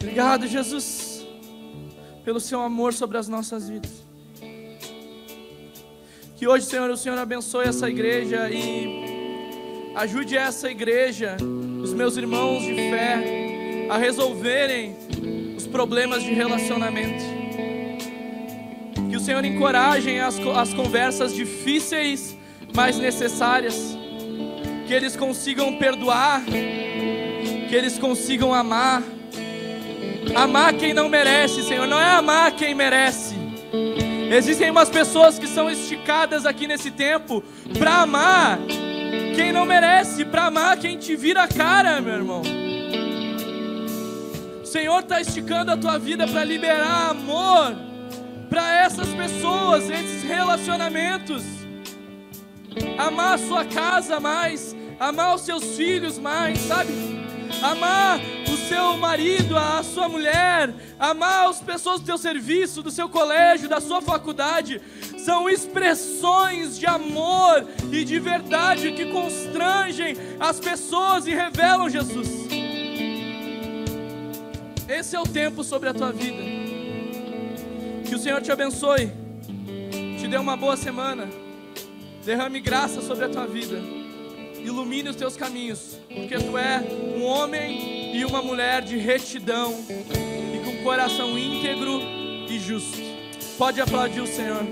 Speaker 1: Obrigado, Jesus, pelo seu amor sobre as nossas vidas. Que hoje, Senhor, o Senhor abençoe essa igreja e ajude essa igreja, os meus irmãos de fé, a resolverem os problemas de relacionamento. Que o Senhor encoraje as, as conversas difíceis, mas necessárias. Que eles consigam perdoar, que eles consigam amar. Amar quem não merece, Senhor, não é amar quem merece. Existem umas pessoas que são esticadas aqui nesse tempo para amar quem não merece, para amar quem te vira a cara, meu irmão. O Senhor está esticando a tua vida para liberar amor para essas pessoas, esses relacionamentos. Amar a sua casa mais, amar os seus filhos mais, sabe? Amar seu marido, a sua mulher, amar as pessoas do seu serviço, do seu colégio, da sua faculdade, são expressões de amor e de verdade que constrangem as pessoas e revelam Jesus. Esse é o tempo sobre a tua vida. Que o Senhor te abençoe, te dê uma boa semana, derrame graça sobre a tua vida, ilumine os teus caminhos, porque tu é um homem e uma mulher de retidão e com coração íntegro e justo. Pode aplaudir o Senhor.